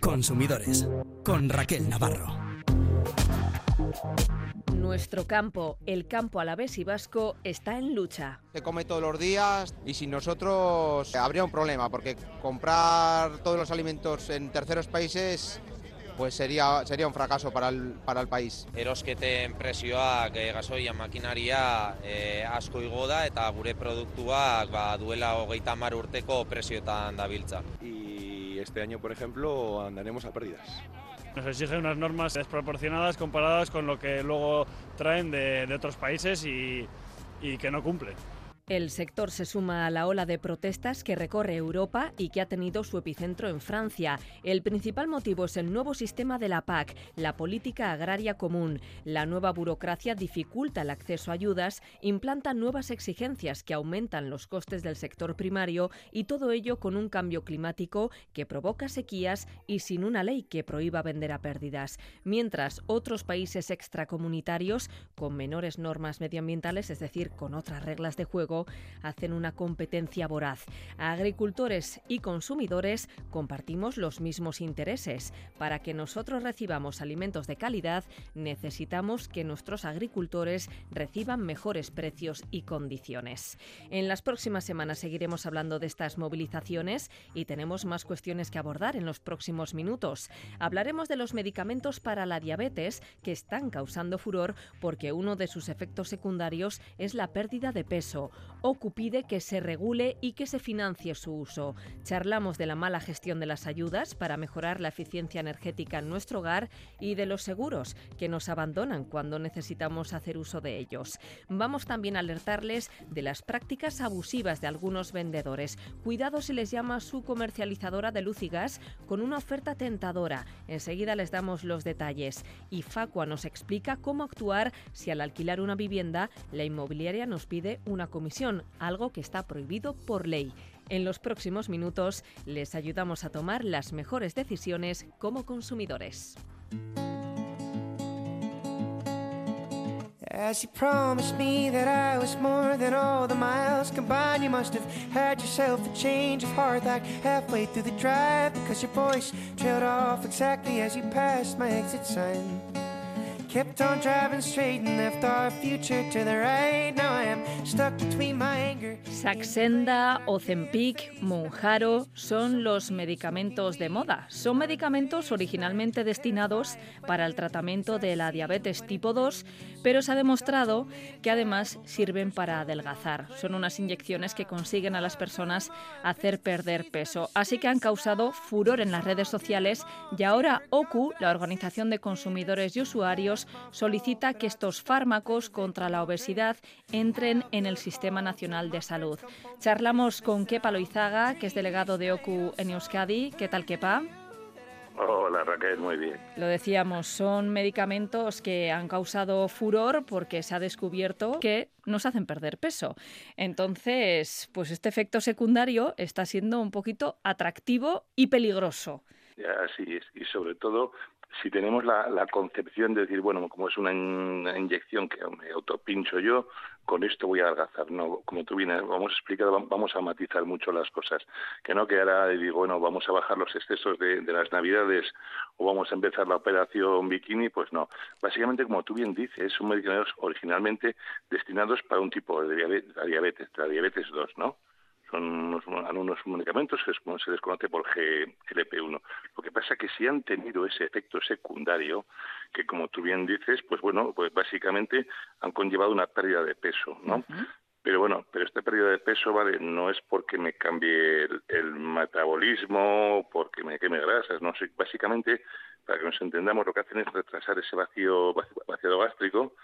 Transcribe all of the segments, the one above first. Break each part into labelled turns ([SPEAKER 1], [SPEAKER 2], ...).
[SPEAKER 1] Consumidores con Raquel Navarro.
[SPEAKER 2] Nuestro campo, el campo alavés y vasco, está en lucha.
[SPEAKER 3] Se come todos los días y sin nosotros habría un problema, porque comprar todos los alimentos en terceros países pues sería, sería un fracaso para el, para el país.
[SPEAKER 4] Erosketen presioak e, gasoia makinaria e, asko igo da eta gure produktuak ba, duela hogeita mar urteko presioetan dabiltza.
[SPEAKER 5] Y este año, por ejemplo, andaremos a pérdidas.
[SPEAKER 6] Nos exigen unas normas desproporcionadas comparadas con lo que luego traen de, de otros países y, y que no cumplen.
[SPEAKER 2] El sector se suma a la ola de protestas que recorre Europa y que ha tenido su epicentro en Francia. El principal motivo es el nuevo sistema de la PAC, la política agraria común. La nueva burocracia dificulta el acceso a ayudas, implanta nuevas exigencias que aumentan los costes del sector primario y todo ello con un cambio climático que provoca sequías y sin una ley que prohíba vender a pérdidas. Mientras otros países extracomunitarios, con menores normas medioambientales, es decir, con otras reglas de juego, hacen una competencia voraz. Agricultores y consumidores compartimos los mismos intereses. Para que nosotros recibamos alimentos de calidad, necesitamos que nuestros agricultores reciban mejores precios y condiciones. En las próximas semanas seguiremos hablando de estas movilizaciones y tenemos más cuestiones que abordar en los próximos minutos. Hablaremos de los medicamentos para la diabetes que están causando furor porque uno de sus efectos secundarios es la pérdida de peso. OCU pide que se regule y que se financie su uso. Charlamos de la mala gestión de las ayudas para mejorar la eficiencia energética en nuestro hogar y de los seguros que nos abandonan cuando necesitamos hacer uso de ellos. Vamos también a alertarles de las prácticas abusivas de algunos vendedores. Cuidado si les llama su comercializadora de luz y gas con una oferta tentadora. Enseguida les damos los detalles. Y Facua nos explica cómo actuar si al alquilar una vivienda la inmobiliaria nos pide una comisión, algo que está prohibido por ley. En los próximos minutos les ayudamos a tomar las mejores decisiones como consumidores.
[SPEAKER 7] As you promised me that I was more than all the miles combined, you must have had yourself a change of heart like halfway through the drive because your voice trailed off exactly as you passed my exit sign. Kept on driving straight and left our future to the right. Now I am stuck between my anger.
[SPEAKER 2] Saxenda, Ozempic, Monjaro son los medicamentos de moda. Son medicamentos originalmente destinados para el tratamiento de la diabetes tipo 2, pero se ha demostrado que además sirven para adelgazar. Son unas inyecciones que consiguen a las personas hacer perder peso. Así que han causado furor en las redes sociales y ahora OCU, la Organización de Consumidores y Usuarios, solicita que estos fármacos contra la obesidad entren en el Sistema Nacional de Salud. Charlamos con Kepa Loizaga, que es delegado de OCU en Euskadi. ¿Qué tal, Kepa?
[SPEAKER 8] Hola Raquel, muy bien.
[SPEAKER 2] Lo decíamos, son medicamentos que han causado furor porque se ha descubierto que nos hacen perder peso. Entonces, pues este efecto secundario está siendo un poquito atractivo y peligroso.
[SPEAKER 8] Así es, y sobre todo si tenemos la, la, concepción de decir, bueno, como es una, inyección que me autopincho yo, con esto voy a adelgazar. No, como tú bien vamos a explicar, vamos a matizar mucho las cosas. Que no que ahora digo, bueno, vamos a bajar los excesos de, de las navidades o vamos a empezar la operación bikini, pues no. Básicamente, como tú bien dices, son medicamentos originalmente destinados para un tipo de diabetes, la diabetes 2, ¿no? Son unos, unos medicamentos que se les conoce por GLP-1. Lo que pasa es que si han tenido ese efecto secundario, que como tú bien dices, pues bueno, pues básicamente han conllevado una pérdida de peso, ¿no? Uh -huh. Pero bueno, pero esta pérdida de peso, vale, no es porque me cambie el, el metabolismo, porque me queme grasas, no, básicamente, para que nos entendamos, lo que hacen es retrasar ese vacío, vacío gástrico,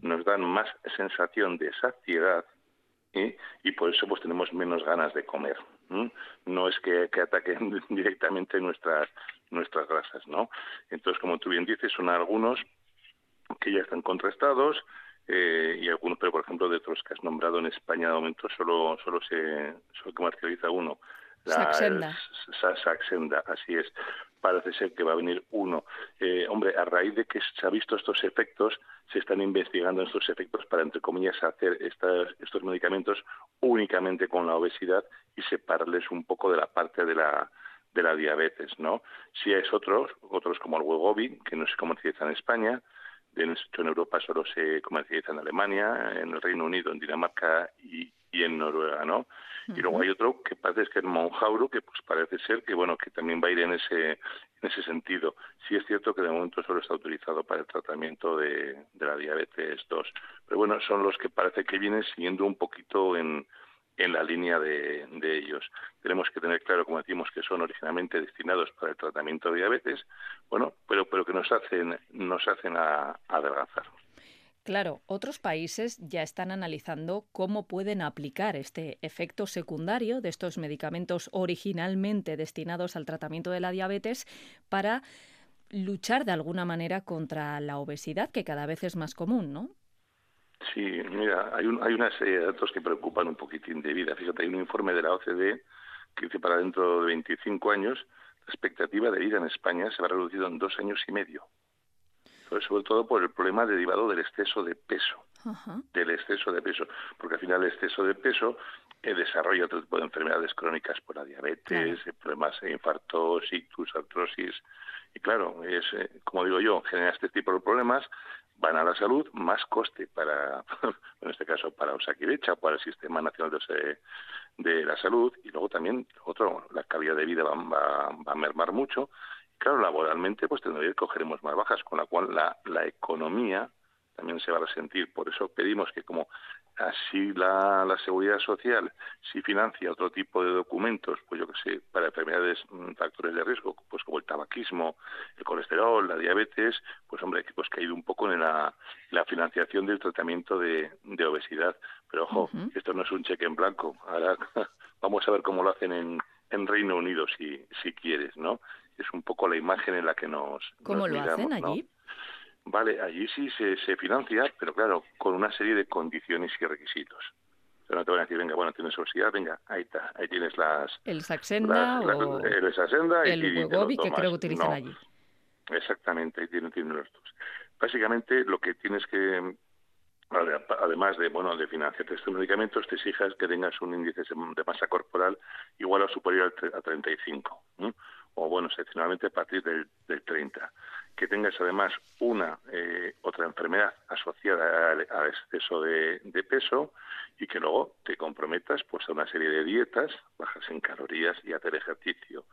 [SPEAKER 8] nos dan más sensación de saciedad, ¿eh? y por eso pues tenemos menos ganas de comer. No es que, que, ataquen directamente nuestras nuestras grasas, ¿no? Entonces, como tú bien dices, son algunos que ya están contrastados eh, y algunos, pero por ejemplo de otros que has nombrado en España de momento solo solo se solo comercializa uno.
[SPEAKER 2] La, Saxenda.
[SPEAKER 8] El, Saxenda, así es. parece ser que va a venir uno. Eh, hombre, a raíz de que se ha visto estos efectos, se están investigando estos efectos para, entre comillas, hacer estos medicamentos únicamente con la obesidad y separarles un poco de la parte de la, de la diabetes, ¿no? Si es otros, otros como el Wegovy, que no se comercializa en España, en Europa solo se comercializa en Alemania, en el Reino Unido, en Dinamarca y, en Noruega, ¿no? Y luego hay otro que parece que es Monjauro, que pues parece ser que bueno que también va a ir en ese en ese sentido. Sí es cierto que de momento solo está autorizado para el tratamiento de, de la diabetes 2, pero bueno son los que parece que vienen siguiendo un poquito en en la línea de, ellos. Tenemos que tener claro, como decimos, que son originalmente destinados para el tratamiento de diabetes, bueno, pero, pero que nos hacen, nos hacen a, adelgazar.
[SPEAKER 9] Claro, otros países ya están analizando cómo pueden aplicar este efecto secundario de estos medicamentos originalmente destinados al tratamiento de la diabetes para luchar de alguna manera contra la obesidad, que cada vez es más común, ¿no?
[SPEAKER 8] Sí, mira, hay, un, hay una serie de datos que preocupan un poquitín de vida. Fíjate, hay un informe de la OCDE que dice para dentro de 25 años la expectativa de vida en España se va a reducir en dos años y medio. Sobre todo por el problema derivado del exceso de peso. Del exceso de peso. Porque al final el exceso de peso eh, desarrolla otro tipo de enfermedades crónicas por la diabetes, problemas de infartos, ictus, artrosis. Y claro, es, eh, como digo yo, genera este tipo de problemas van a la salud, más coste para, en este caso, para Osakidecha, para el Sistema Nacional de, de, la Salud, y luego también, otro, la calidad de vida va, va, a mermar mucho. Claro, laboralmente, pues tendría que cogeremos más bajas, con la cual la, la economía también se va a resentir. Por eso pedimos que como así la, la seguridad social si financia otro tipo de documentos, pues yo que sé, para enfermedades, mm, factores de riesgo, pues como el tabaquismo, el colesterol, la diabetes, pues hombre, pues que ha ido un poco en la, la financiación del tratamiento de, de obesidad. Pero ojo, esto no es un cheque en blanco. Ahora vamos a ver cómo lo hacen en, en Reino Unido, si, si quieres, ¿no? Es un poco la imagen en la que nos.
[SPEAKER 9] ¿Cómo lo hacen allí?
[SPEAKER 8] Vale, allí sí se, se financia, pero claro, con una serie de condiciones y requisitos. Pero no te van a decir, venga, bueno, tienes obesidad, venga, ahí está, ahí tienes las...
[SPEAKER 9] El Saxenda o...
[SPEAKER 8] el Saxenda
[SPEAKER 9] el que creo que utilizan allí.
[SPEAKER 8] Exactamente, ahí tienen, tienen los dos. Básicamente lo que tienes que, además de bueno de financiarte estos medicamentos, te exijas que tengas un índice de masa corporal igual o superior a 35, o bueno, excepcionalmente a partir del, del 30 que tengas además una eh, otra enfermedad asociada al, exceso de, peso y que luego te comprometas pues a una serie de dietas bajas en calorías y hacer ejercicio.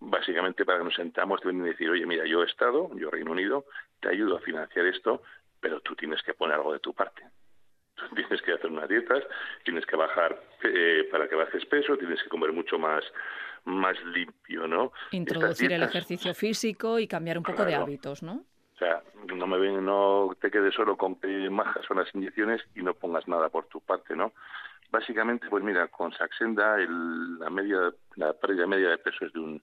[SPEAKER 8] Básicamente para que nos sentamos deben decir oye mira yo he estado yo Reino Unido te ayudo a financiar esto pero tú tienes que poner algo de tu parte tienes que hacer unas dietas, tienes que bajar eh, para que bajes peso, tienes que comer mucho más más limpio, ¿no?
[SPEAKER 9] Introducir el ejercicio físico y cambiar un poco de hábitos, ¿no?
[SPEAKER 8] O sea, no me ven, no te quedes solo con que majas son las inyecciones y no pongas nada por tu parte, ¿no? Básicamente, pues mira, con Saxenda el, la media, la pérdida media de peso es de un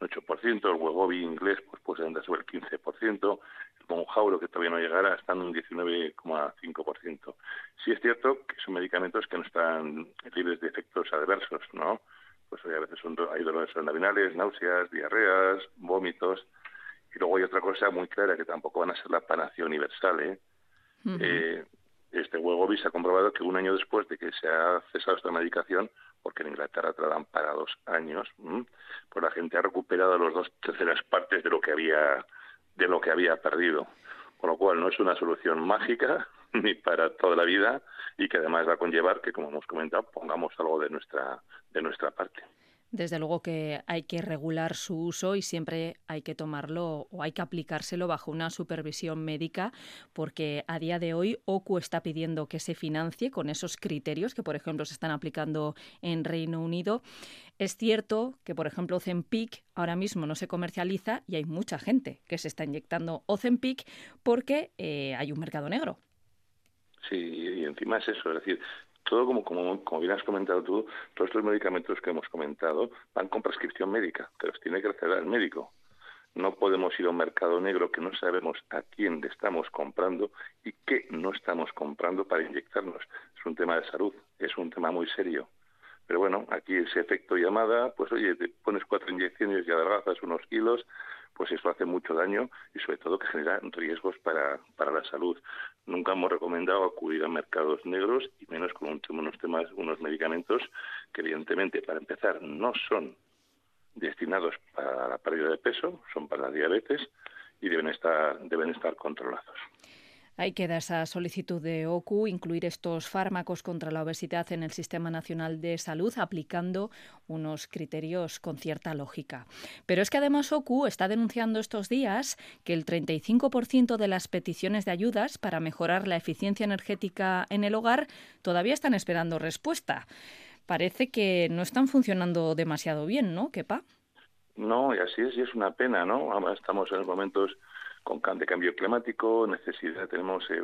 [SPEAKER 8] 8%, el Wegovy inglés pues puede andar sobre el 15%, el Monjauro que todavía no llegará está en un 19,5%. Sí es cierto que son medicamentos que no están libres de efectos adversos, ¿no? Pues a veces son, hay dolores abdominales, náuseas, diarreas, vómitos. Y luego hay otra cosa muy clara que tampoco van a ser la panacea universal. ¿eh? eh este Wegovy se ha comprobado que un año después de que se ha cesado esta medicación, porque en Inglaterra tratan para dos años, pues la gente ha recuperado las dos terceras partes de lo que había de lo que había perdido. Con lo cual no es una solución mágica ni para toda la vida y que además va a conllevar que, como hemos comentado, pongamos algo de nuestra de nuestra parte.
[SPEAKER 9] Desde luego que hay que regular su uso y siempre hay que tomarlo o hay que aplicárselo bajo una supervisión médica porque a día de hoy OCU está pidiendo que se financie con esos criterios que, por ejemplo, se están aplicando en Reino Unido. Es cierto que, por ejemplo, Ozempic ahora mismo no se comercializa y hay mucha gente que se está inyectando Ozempic porque eh, hay un mercado negro.
[SPEAKER 8] Sí, y encima es eso, es decir, todo como, como, como bien has comentado tú, todos estos medicamentos que hemos comentado van con prescripción médica, pero los tiene que recetar el médico. No podemos ir a un mercado negro que no sabemos a quién estamos comprando y qué no estamos comprando para inyectarnos. Es un tema de salud, es un tema muy serio. Pero bueno, aquí ese efecto llamada, pues oye, te pones cuatro inyecciones y adelgazas unos kilos, pues eso hace mucho daño y sobre todo que genera riesgos para, para la salud. Nunca hemos recomendado acudir a mercados negros y menos con unos temas, unos medicamentos que evidentemente para empezar no son destinados para la pérdida de peso, son para la diabetes y deben estar, deben estar controlados.
[SPEAKER 9] Ahí queda esa solicitud de OCU, incluir estos fármacos contra la obesidad en el Sistema Nacional de Salud, aplicando unos criterios con cierta lógica. Pero es que además OCU está denunciando estos días que el 35% de las peticiones de ayudas para mejorar la eficiencia energética en el hogar todavía están esperando respuesta. Parece que no están funcionando demasiado bien, ¿no, Kepa?
[SPEAKER 8] No, y así es, y es una pena, ¿no? Estamos en momentos con de cambio climático, necesidad tenemos eh,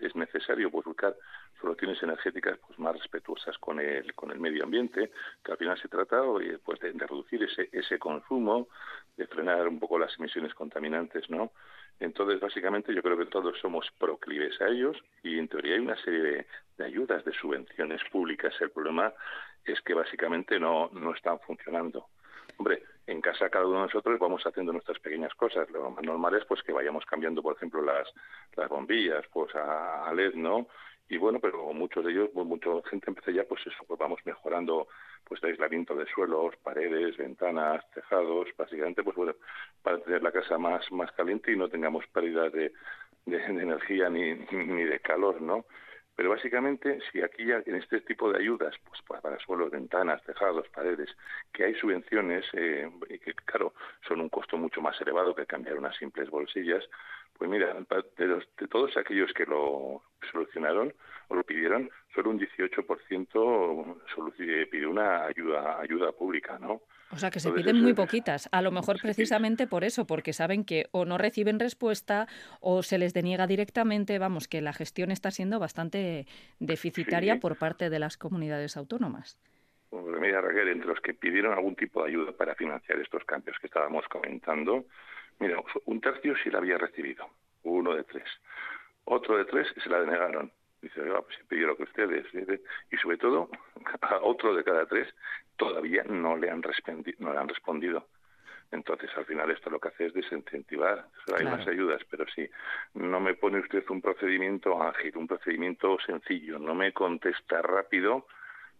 [SPEAKER 8] es necesario buscar soluciones energéticas pues más respetuosas con el con el medio ambiente, que al final se trata pues de, reducir ese ese consumo, de frenar un poco las emisiones contaminantes, ¿no? Entonces, básicamente, yo creo que todos somos proclives a ellos y, en teoría, hay una serie de, de ayudas, de subvenciones públicas. El problema es que, básicamente, no, no están funcionando. Hombre, en casa cada uno de nosotros vamos haciendo nuestras pequeñas cosas. Lo más normal es pues que vayamos cambiando, por ejemplo, las, las bombillas pues a, LED, ¿no? Y bueno, pero muchos de ellos, pues, mucha gente empieza ya, pues eso, pues vamos mejorando pues el aislamiento de suelos, paredes, ventanas, tejados, básicamente, pues bueno, para tener la casa más, más caliente y no tengamos pérdidas de, de, de energía ni, ni de calor, ¿no? Pero básicamente, si aquí ya en este tipo de ayudas, pues para suelos, ventanas, tejados, paredes, que hay subvenciones, eh, y que claro, son un costo mucho más elevado que cambiar unas simples bolsillas, pues mira, de, de todos aquellos que lo solucionaron o lo pidieron, solo un 18% pidió una ayuda, ayuda pública, ¿no?
[SPEAKER 9] O sea, que se piden muy poquitas. A lo mejor precisamente por eso, porque saben que o no reciben respuesta o se les deniega directamente. Vamos, que la gestión está siendo bastante deficitaria por parte de las comunidades autónomas.
[SPEAKER 8] mira, Raquel, entre los que pidieron algún tipo de ayuda para financiar estos cambios que estábamos comentando, mira, un tercio sí la había recibido, uno de tres. Otro de tres se la denegaron. Dice, ah, pues pidió lo que ustedes. Y sobre todo, a otro de cada tres todavía no le han, no le han respondido. Entonces, al final, esto lo que hace es desincentivar. hay más ayudas, pero si no me pone usted un procedimiento ágil, un procedimiento sencillo, no me contesta rápido,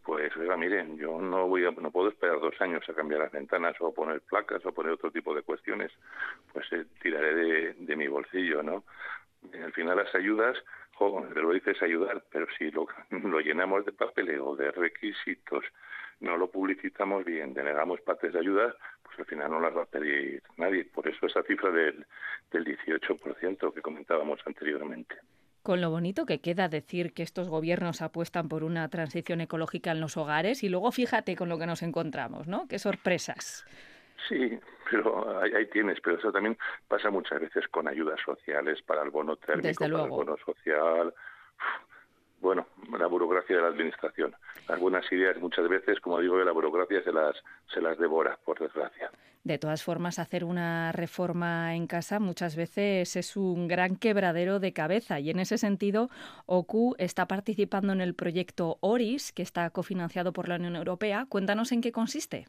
[SPEAKER 8] pues, oiga, miren, yo no voy a, no puedo esperar dos años a cambiar las ventanas o a poner placas o a poner otro tipo de cuestiones. Pues eh, tiraré de, de mi bolsillo, ¿no? Al final, las ayudas jo, lo dices ayudar, pero si lo, lo llenamos de papeleo, de requisitos, no lo publicitamos bien, denegamos partes de ayuda, pues al final no las va a pedir nadie. Por eso esa cifra del, del 18% que comentábamos anteriormente.
[SPEAKER 9] Con lo bonito que queda decir que estos gobiernos apuestan por una transición ecológica en los hogares y luego fíjate con lo que nos encontramos, ¿no? Qué sorpresas.
[SPEAKER 8] Sí, pero ahí, tienes, pero eso también pasa muchas veces con ayudas sociales para el bono térmico, para el bono social. Bueno, la burocracia de la administración. Algunas ideas muchas veces, como digo, la burocracia se las, se las devora, por desgracia.
[SPEAKER 9] De todas formas, hacer una reforma en casa muchas veces es un gran quebradero de cabeza y en ese sentido, OCU está participando en el proyecto ORIS, que está cofinanciado por la Unión Europea. Cuéntanos en qué consiste.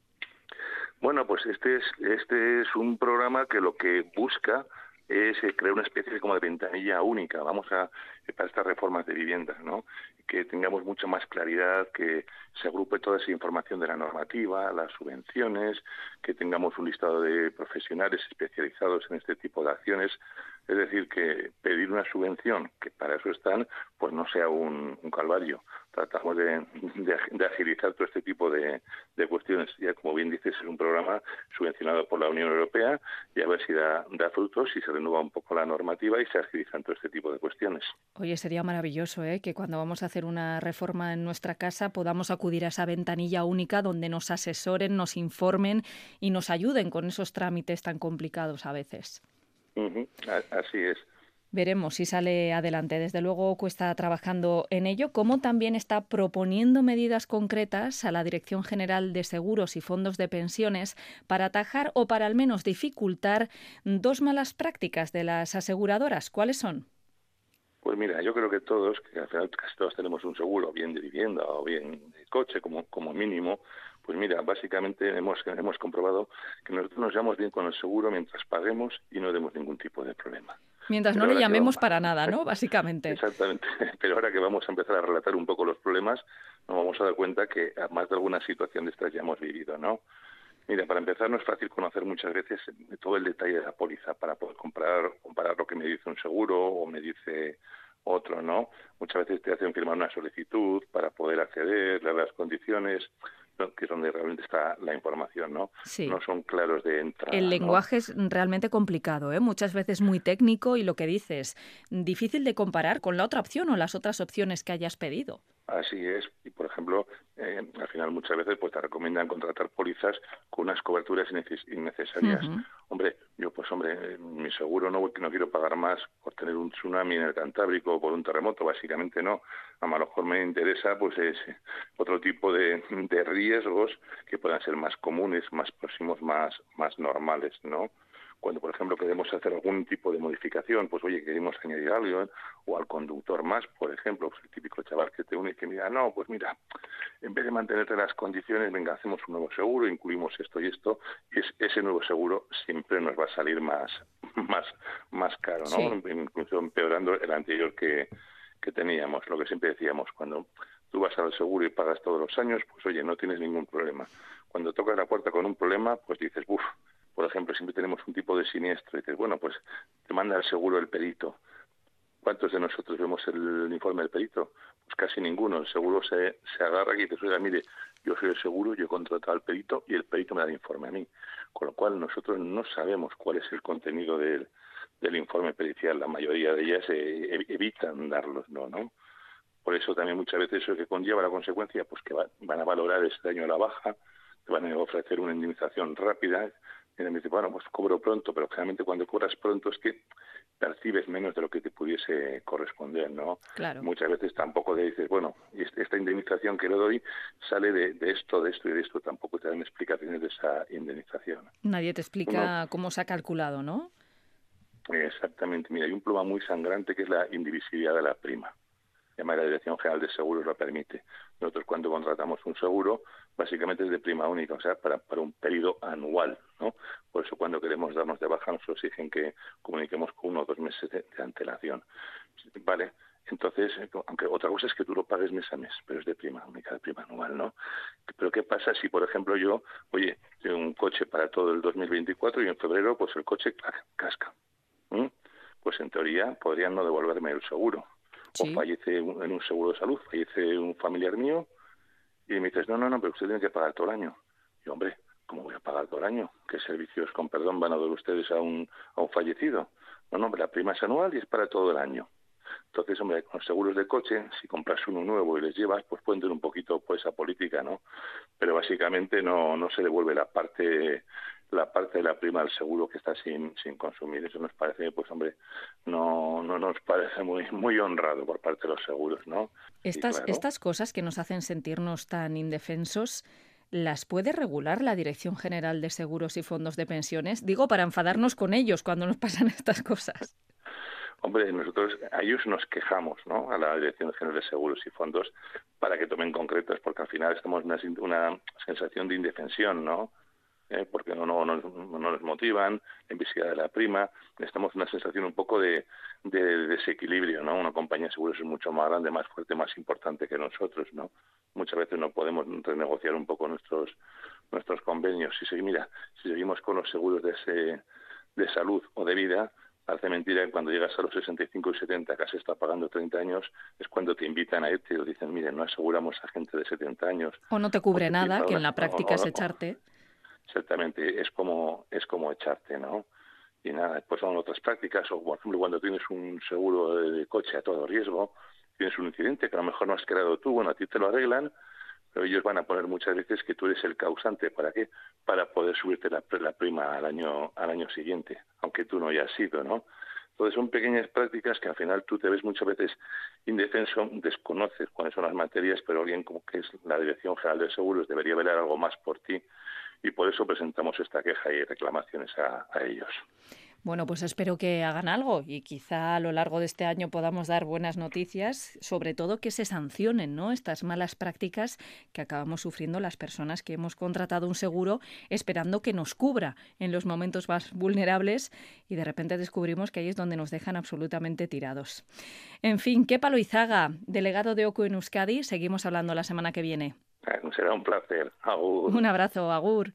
[SPEAKER 8] Bueno, pues este es, este es un programa que lo que busca es eh, crear una especie como de ventanilla única, vamos a, eh, para estas reformas de viviendas, ¿no? Que tengamos mucha más claridad, que se agrupe toda esa información de la normativa, las subvenciones, que tengamos un listado de profesionales especializados en este tipo de acciones, es decir, que pedir una subvención, que para eso están, pues no sea un, calvario. Tratamos de, agilizar todo este tipo de, cuestiones. Ya, como bien dices, es un programa subvencionado por la Unión Europea y a ver si da, da frutos, si se renueva un poco la normativa y se agilizan todo este tipo de cuestiones.
[SPEAKER 9] Oye, sería maravilloso ¿eh? que cuando vamos a hacer una reforma en nuestra casa podamos acudir a esa ventanilla única donde nos asesoren, nos informen y nos ayuden con esos trámites tan complicados a veces.
[SPEAKER 8] Así es.
[SPEAKER 9] Veremos si sale adelante. Desde luego, cuesta trabajando en ello, como también está proponiendo medidas concretas a la Dirección General de Seguros y Fondos de Pensiones para atajar o para al menos dificultar dos malas prácticas de las aseguradoras. ¿Cuáles son?
[SPEAKER 8] Pues mira, yo creo que todos, que al final casi todos tenemos un seguro, bien de vivienda o bien de coche como, mínimo, Pues mira, básicamente hemos, hemos comprobado que nosotros nos llevamos bien con el seguro mientras paguemos y no demos ningún tipo de problema.
[SPEAKER 9] Mientras no le llamemos para nada, ¿no? Básicamente.
[SPEAKER 8] Exactamente. Pero ahora que vamos a empezar a relatar un poco los problemas, nos vamos a dar cuenta que a más de alguna situación de estas ya hemos vivido, ¿no? Mira, para empezar no es fácil conocer muchas veces todo el detalle de la póliza para poder comparar, comparar lo que me dice un seguro o me dice otro, ¿no? Muchas veces te hacen firmar una solicitud para poder acceder, leer las condiciones, que es donde realmente está la información, ¿no?
[SPEAKER 9] Sí.
[SPEAKER 8] No son claros de entrada.
[SPEAKER 9] El lenguaje es realmente complicado, ¿eh? Muchas veces muy técnico y lo que dices, difícil de comparar con la otra opción o las otras opciones que hayas pedido.
[SPEAKER 8] Así es. Y, por ejemplo, eh, al final muchas veces pues te recomiendan contratar pólizas con unas coberturas innecesarias. Hombre, yo pues hombre, mi seguro no, no quiero pagar más por tener un tsunami en el Cantábrico o por un terremoto, básicamente no. A lo mejor me interesa pues es otro tipo de, de riesgos que puedan ser más comunes, más próximos, más, más normales, ¿no? cuando por ejemplo queremos hacer algún tipo de modificación, pues oye, queremos añadir algo, ¿eh? o al conductor más, por ejemplo, pues el típico chaval que te une y que mira, no, pues mira, en vez de mantenerte las condiciones, venga, hacemos un nuevo seguro, incluimos esto y esto, y ese nuevo seguro siempre nos va a salir más, más, más caro, ¿no? Incluso empeorando el anterior que, que teníamos, lo que siempre decíamos, cuando tú vas al seguro y pagas todos los años, pues oye, no tienes ningún problema. Cuando tocas la puerta con un problema, pues dices, uff, por ejemplo, siempre tenemos un tipo de siniestro y dices, bueno, pues te manda el seguro el perito. ¿Cuántos de nosotros vemos el informe del perito? Pues casi ninguno. El seguro se, se agarra y dice, oiga, mire, yo soy el seguro, yo he contratado al perito y el perito me da el informe a mí. Con lo cual nosotros no sabemos cuál es el contenido del, del informe pericial. La mayoría de ellas eh, evitan darlos, ¿no? ¿no? Por eso también muchas veces eso que conlleva la consecuencia, pues que van a valorar ese daño a la baja, te van a ofrecer una indemnización rápida, y me dice, bueno, pues cobro pronto, pero generalmente cuando cobras pronto es que percibes menos de lo que te pudiese corresponder, ¿no?
[SPEAKER 9] Claro.
[SPEAKER 8] Muchas veces tampoco te dices, bueno, esta indemnización que le doy sale de, esto, de esto y de esto, tampoco te dan explicaciones de esa indemnización.
[SPEAKER 9] Nadie te explica cómo se ha calculado, ¿no?
[SPEAKER 8] Exactamente, mira, hay un problema muy sangrante que es la indivisibilidad de la prima además la Dirección General de Seguros lo permite. Nosotros cuando contratamos un seguro, básicamente es de prima única, o sea, para, para un periodo anual, ¿no? Por eso cuando queremos darnos de baja nos exigen que comuniquemos con uno o dos meses de, antelación. Vale, entonces, aunque otra cosa es que tú lo pagues mes a mes, pero es de prima única, de prima anual, ¿no? Pero ¿qué pasa si, por ejemplo, yo, oye, tengo un coche para todo el 2024 y en febrero, pues el coche casca? Pues en teoría podrían no devolverme el seguro o fallece en un seguro de salud, fallece un familiar mío, y me dices, no, no, no, pero usted tiene que pagar todo el año. Y hombre, ¿cómo voy a pagar todo el año? ¿Qué servicios, con perdón, van a dar ustedes a un, a un fallecido? No, no, la prima es anual y es para todo el año. Entonces, hombre, con los seguros de coche, si compras uno nuevo y les llevas, pues pueden tener un poquito pues esa política, ¿no? Pero básicamente no, no se devuelve la parte la parte de la prima del seguro que está sin, sin consumir. Eso nos parece, pues hombre, no, no nos parece muy, muy honrado por parte de los seguros, ¿no?
[SPEAKER 9] Estas, estas cosas que nos hacen sentirnos tan indefensos, ¿las puede regular la Dirección General de Seguros y Fondos de Pensiones? Digo, para enfadarnos con ellos cuando nos pasan estas cosas.
[SPEAKER 8] Hombre, nosotros a ellos nos quejamos, ¿no? A la Dirección General de Seguros y Fondos para que tomen concretas, porque al final estamos en una, una sensación de indefensión, ¿no? ¿Eh? porque no, no, no, nos motivan, la invisibilidad de la prima, estamos en una sensación un poco de, de, desequilibrio, ¿no? Una compañía de seguros es mucho más grande, más fuerte, más importante que nosotros, ¿no? Muchas veces no podemos renegociar un poco nuestros nuestros convenios. Si, mira, si seguimos con los seguros de, ese, de salud o de vida, hace mentira que cuando llegas a los 65 y 70, casi está pagando 30 años, es cuando te invitan a irte y dicen, mire, no aseguramos a gente de 70 años.
[SPEAKER 9] O no te cubre nada, que en la práctica es echarte
[SPEAKER 8] exactamente es como es como echarte no y nada después son otras prácticas o por ejemplo cuando tienes un seguro de coche a todo riesgo tienes un incidente que a lo mejor no has creado tú bueno a ti te lo arreglan pero ellos van a poner muchas veces que tú eres el causante para qué para poder subirte la, la prima al año al año siguiente aunque tú no hayas sido no entonces son pequeñas prácticas que al final tú te ves muchas veces indefenso, desconoces cuáles son las materias, pero alguien como que es la Dirección General de Seguros debería velar algo más por ti y por eso presentamos esta queja y reclamaciones a, ellos.
[SPEAKER 9] Bueno, pues espero que hagan algo y quizá a lo largo de este año podamos dar buenas noticias, sobre todo que se sancionen ¿no? estas malas prácticas que acabamos sufriendo las personas que hemos contratado un seguro esperando que nos cubra en los momentos más vulnerables y de repente descubrimos que ahí es donde nos dejan absolutamente tirados. En fin, qué palo Izaga, delegado de OCU en Euskadi, seguimos hablando la semana que viene.
[SPEAKER 8] Será un placer. Agur.
[SPEAKER 9] Un abrazo, Agur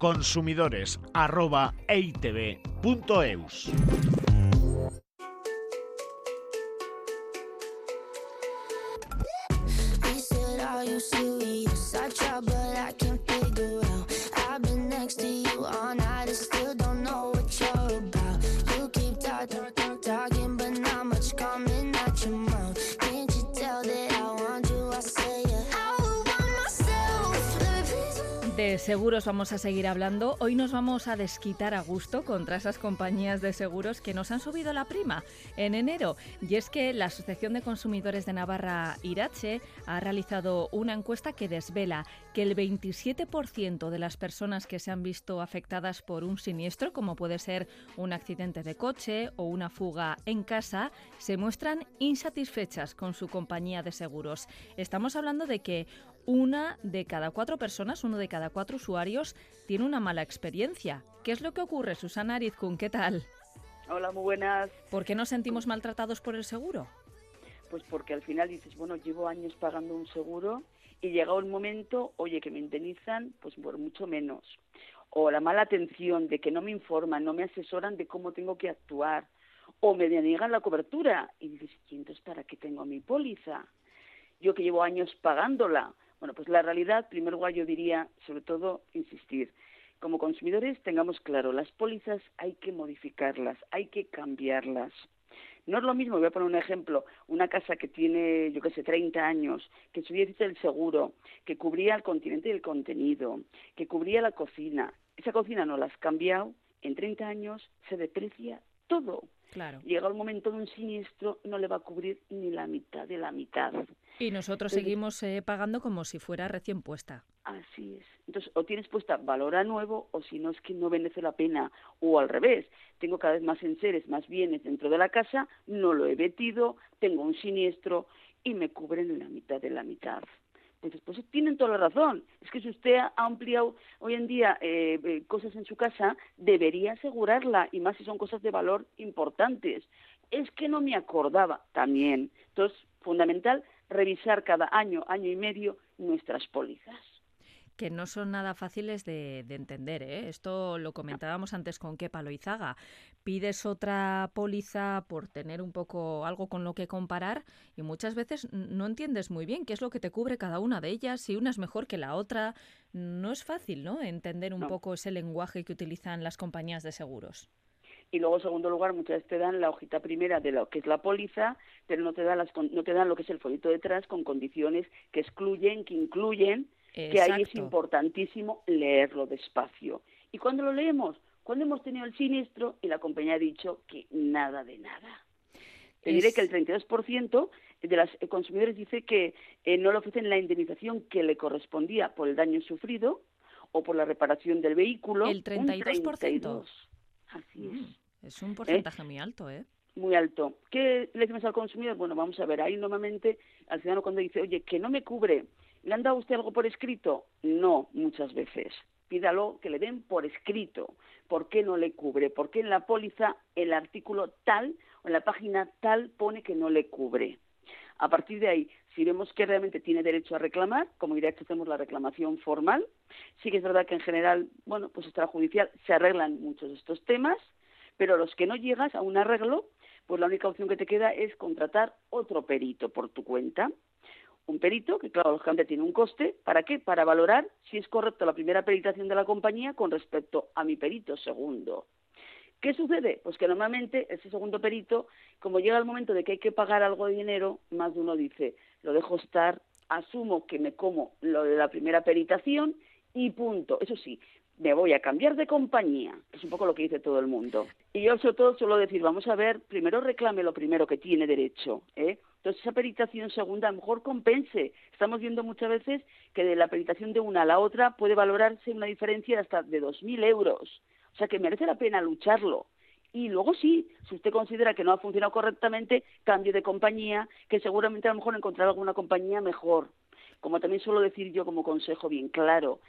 [SPEAKER 10] consumidores arroba
[SPEAKER 9] seguros vamos a seguir hablando. Hoy nos vamos a desquitar a gusto contra esas compañías de seguros que nos han subido la prima en enero. Y es que la Asociación de Consumidores de Navarra, Irache, ha realizado una encuesta que desvela que el 27% de las personas que se han visto afectadas por un siniestro, como puede ser un accidente de coche o una fuga en casa, se muestran insatisfechas con su compañía de seguros. Estamos hablando de que una de cada cuatro personas, uno de cada cuatro usuarios, tiene una mala experiencia. ¿Qué es lo que ocurre, Susana Arizkun? ¿Qué tal?
[SPEAKER 11] Hola, muy buenas.
[SPEAKER 9] ¿Por qué nos sentimos maltratados por el seguro?
[SPEAKER 11] Pues porque al final dices, bueno, llevo años pagando un seguro y llegado el momento, oye, que me indemnizan, pues por mucho menos. O la mala atención de que no me informan, no me asesoran de cómo tengo que actuar. O me deniegan la cobertura. Y dices, ¿y entonces para qué tengo mi póliza? Yo que llevo años pagándola. Bueno, pues la realidad, primer lugar, yo diría, sobre todo, insistir. Como consumidores, tengamos claro, las pólizas hay que modificarlas, hay que cambiarlas. No es lo mismo, voy a poner un ejemplo, una casa que tiene, yo qué sé, 30 años, que subiese el seguro, que cubría el continente y el contenido, que cubría la cocina. Esa cocina no la has cambiado, en 30 años se deprecia todo.
[SPEAKER 9] Claro.
[SPEAKER 11] Llega el momento de un siniestro, no le va a cubrir ni la mitad de la mitad.
[SPEAKER 9] Y nosotros seguimos eh, pagando como si fuera recién puesta.
[SPEAKER 11] Así es. Entonces, o tienes puesta valor a nuevo, o si no es que no merece la pena. O al revés, tengo cada vez más enseres, más bienes dentro de la casa, no lo he vetido, tengo un siniestro y me cubren la mitad de la mitad. Entonces, pues tienen toda la razón. Es que si usted ha ampliado hoy en día eh, eh, cosas en su casa, debería asegurarla, y más si son cosas de valor importantes. Es que no me acordaba también. Entonces, fundamental, revisar cada año, año y medio, nuestras pólizas
[SPEAKER 9] que no son nada fáciles de, entender. ¿eh? Esto lo comentábamos antes con Kepa Loizaga. Pides otra póliza por tener un poco algo con lo que comparar y muchas veces no entiendes muy bien qué es lo que te cubre cada una de ellas, si una es mejor que la otra. No es fácil ¿no? entender un poco ese lenguaje que utilizan las compañías de seguros.
[SPEAKER 11] Y luego, en segundo lugar, muchas veces te dan la hojita primera de lo que es la póliza, pero no te dan, las, no te dan lo que es el folleto detrás con condiciones que excluyen, que incluyen que ahí es importantísimo leerlo despacio. ¿Y cuando lo leemos? Cuando hemos tenido el siniestro y la compañía ha dicho que nada de nada. Te diré que el 32% de los consumidores dice que eh, no le ofrecen la indemnización que le correspondía por el daño sufrido o por la reparación del vehículo.
[SPEAKER 9] El 32%.
[SPEAKER 11] Así es. Mm,
[SPEAKER 9] es un porcentaje muy alto, ¿eh?
[SPEAKER 11] Muy alto. ¿Qué le decimos al consumidor? Bueno, vamos a ver, ahí normalmente al ciudadano cuando dice, oye, que no me cubre ¿Le han dado usted algo por escrito? No, muchas veces. Pídalo que le den por escrito. ¿Por qué no le cubre? ¿Por qué en la póliza el artículo tal o en la página tal pone que no le cubre? A partir de ahí, si vemos que realmente tiene derecho a reclamar, como que hacemos la reclamación formal. Sí que es verdad que en general, bueno, pues extrajudicial se arreglan muchos de estos temas, pero los que no llegas a un arreglo, pues la única opción que te queda es contratar otro perito por tu cuenta un perito, que claro, lógicamente tiene un coste, ¿para qué? Para valorar si es correcta la primera peritación de la compañía con respecto a mi perito segundo. ¿Qué sucede? Pues que normalmente ese segundo perito, como llega el momento de que hay que pagar algo de dinero, más de uno dice, lo dejo estar, asumo que me como lo de la primera peritación y punto. Eso sí, me voy a cambiar de compañía, es un poco lo que dice todo el mundo. Y yo sobre todo suelo decir, vamos a ver, primero reclame lo primero que tiene derecho, ¿eh? Entonces, esa peritación segunda a lo mejor compense. Estamos viendo muchas veces que de la peritación de una a la otra puede valorarse una diferencia de hasta de 2.000 euros. O sea que merece la pena lucharlo. Y luego sí, si usted considera que no ha funcionado correctamente, cambie de compañía, que seguramente a lo mejor encontrará alguna compañía mejor. Como también suelo decir yo como consejo bien claro,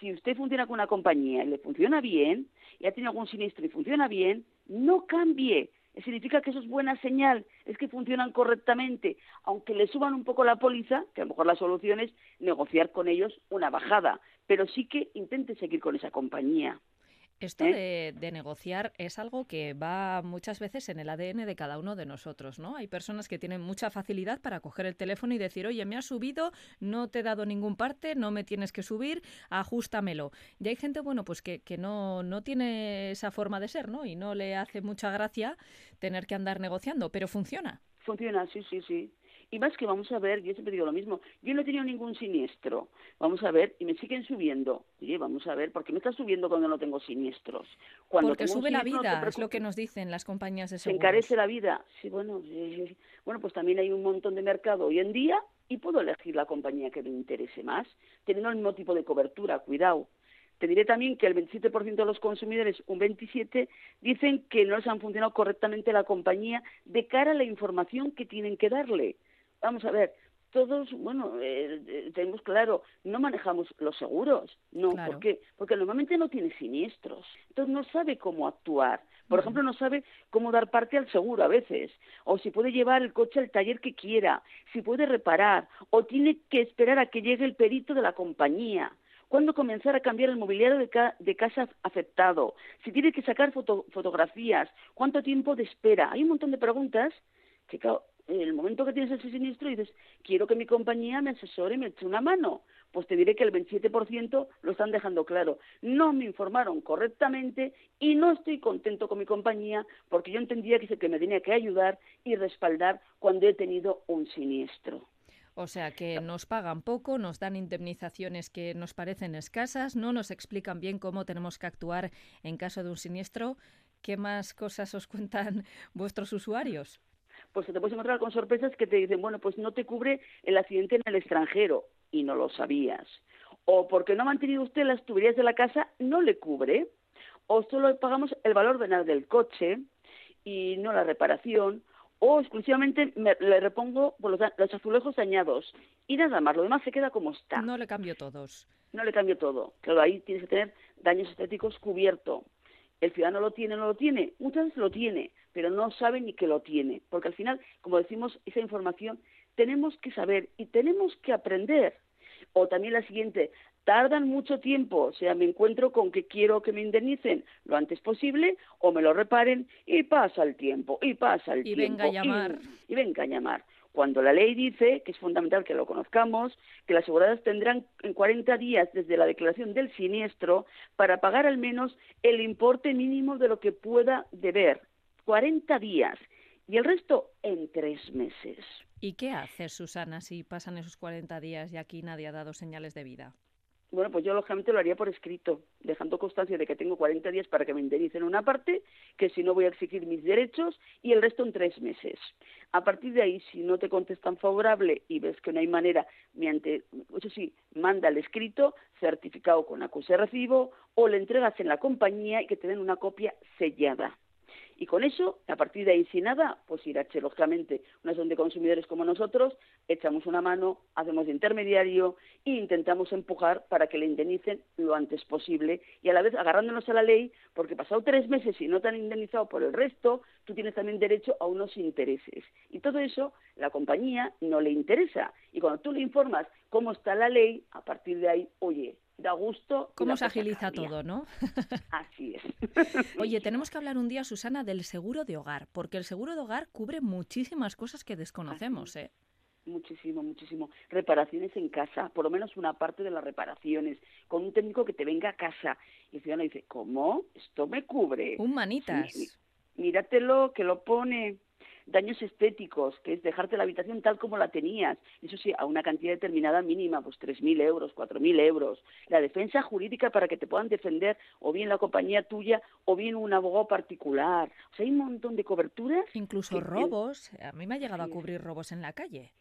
[SPEAKER 11] si usted funciona con una compañía y le funciona bien, y ha tenido algún siniestro y funciona bien, no cambie. Significa que eso es buena señal, es que funcionan correctamente, aunque le suban un poco la póliza, que a lo mejor la solución es negociar con ellos una bajada, pero sí que intente seguir con esa compañía.
[SPEAKER 9] Esto ¿Eh? de, negociar es algo que va muchas veces en el ADN de cada uno de nosotros, ¿no? Hay personas que tienen mucha facilidad para coger el teléfono y decir, oye, me has subido, no te he dado ningún parte, no me tienes que subir, ajustamelo. Y hay gente, bueno, pues que, que no, no tiene esa forma de ser, ¿no? Y no le hace mucha gracia tener que andar negociando, pero funciona.
[SPEAKER 11] Funciona, sí, sí, sí. Y más que vamos a ver, yo siempre digo lo mismo, yo no he tenido ningún siniestro, vamos a ver, y me siguen subiendo. Oye, vamos a ver, ¿por qué me está subiendo cuando no tengo siniestros? Cuando
[SPEAKER 9] Porque sube la vida, es lo que nos dicen las compañías de seguros.
[SPEAKER 11] Se encarece la vida. Sí, bueno, bueno, pues también hay un montón de mercado hoy en día y puedo elegir la compañía que me interese más, teniendo el mismo tipo de cobertura, cuidado. Te diré también que el 27% de los consumidores, un 27%, dicen que no les han funcionado correctamente la compañía de cara a la información que tienen que darle vamos a ver, todos, bueno, eh, eh, tenemos claro, no manejamos los seguros, no, ¿por qué? Porque normalmente no tiene siniestros, entonces no sabe cómo actuar. Por ejemplo, no sabe cómo dar parte al seguro a veces, o si puede llevar el coche al taller que quiera, si puede reparar, o tiene que esperar a que llegue el perito de la compañía. ¿Cuándo comenzar a cambiar el mobiliario de, de casa afectado? Si tiene que sacar fotografías, ¿cuánto tiempo de espera? Hay un montón de preguntas que, claro, en el momento que tienes ese siniestro dices, quiero que mi compañía me asesore y me eche una mano, pues te diré que el 27% lo están dejando claro. No me informaron correctamente y no estoy contento con mi compañía porque yo entendía que, que me tenía que ayudar y respaldar cuando he tenido un siniestro.
[SPEAKER 9] O sea que nos pagan poco, nos dan indemnizaciones que nos parecen escasas, no nos explican bien cómo tenemos que actuar en caso de un siniestro. ¿Qué más cosas os cuentan vuestros usuarios?
[SPEAKER 11] Pues te puedes encontrar con sorpresas que te dicen, bueno, pues no te cubre el accidente en el extranjero y no lo sabías. O porque no ha mantenido usted las tuberías de la casa, no le cubre. O solo pagamos el valor venal del coche y no la reparación. O exclusivamente le repongo los, los azulejos dañados. Y nada más, lo demás se queda como está.
[SPEAKER 9] No le cambio todos.
[SPEAKER 11] No le cambio todo. Claro, ahí tienes que tener daños estéticos cubierto. El ciudadano lo tiene o no lo tiene. Muchas veces lo tiene, pero no sabe ni que lo tiene. Porque al final, como decimos, esa información tenemos que saber y tenemos que aprender. O también la siguiente, tardan mucho tiempo, o sea, me encuentro con que quiero que me indemnicen lo antes posible o me lo reparen y pasa el tiempo, y pasa el tiempo.
[SPEAKER 9] Y venga a llamar.
[SPEAKER 11] Y, y venga a llamar cuando la ley dice, que es fundamental que lo conozcamos, que las aseguradas tendrán en 40 días desde la declaración del siniestro para pagar al menos el importe mínimo de lo que pueda deber. 40 días. Y el resto en tres meses.
[SPEAKER 9] ¿Y qué hace Susana si pasan esos 40 días y aquí nadie ha dado señales de vida?
[SPEAKER 11] Bueno, pues yo lógicamente lo haría por escrito, dejando constancia de que tengo 40 días para que me indemnicen una parte, que si no voy a exigir mis derechos y el resto en tres meses. A partir de ahí, si no te contestan favorable y ves que no hay manera, mediante, eso sí, manda el escrito certificado con acuse recibo o le entregas en la compañía y que te den una copia sellada. Y con eso, a partir de ahí, sin nada, pues Irache, lógicamente, una son de consumidores como nosotros, echamos una mano, hacemos de intermediario e intentamos empujar para que le indemnicen lo antes posible y a la vez agarrándonos a la ley, porque pasado tres meses y no te han indemnizado por el resto, tú tienes también derecho a unos intereses. Y todo eso, la compañía no le interesa. Y cuando tú le informas cómo está la ley, a partir de ahí, oye, da gusto.
[SPEAKER 9] ¿Cómo se agiliza todo, no?
[SPEAKER 11] Así es.
[SPEAKER 9] Oye, tenemos que hablar un día, Susana, del seguro de hogar, porque el seguro de hogar cubre muchísimas cosas que desconocemos, ¿eh?
[SPEAKER 11] Muchísimo, muchísimo. Reparaciones en casa, por lo menos una parte de las reparaciones, con un técnico que te venga a casa. Y el ciudadano dice, ¿cómo? Esto me cubre.
[SPEAKER 9] Un manitas.
[SPEAKER 11] míratelo, que lo pone daños estéticos, que es dejarte la habitación tal como la tenías, eso sí, a una cantidad determinada mínima, pues 3.000 euros, 4.000 euros. La defensa jurídica para que te puedan defender o bien la compañía tuya o bien un abogado particular. O sea, hay un montón de coberturas.
[SPEAKER 9] Incluso robos. A mí me ha llegado a cubrir robos en la calle.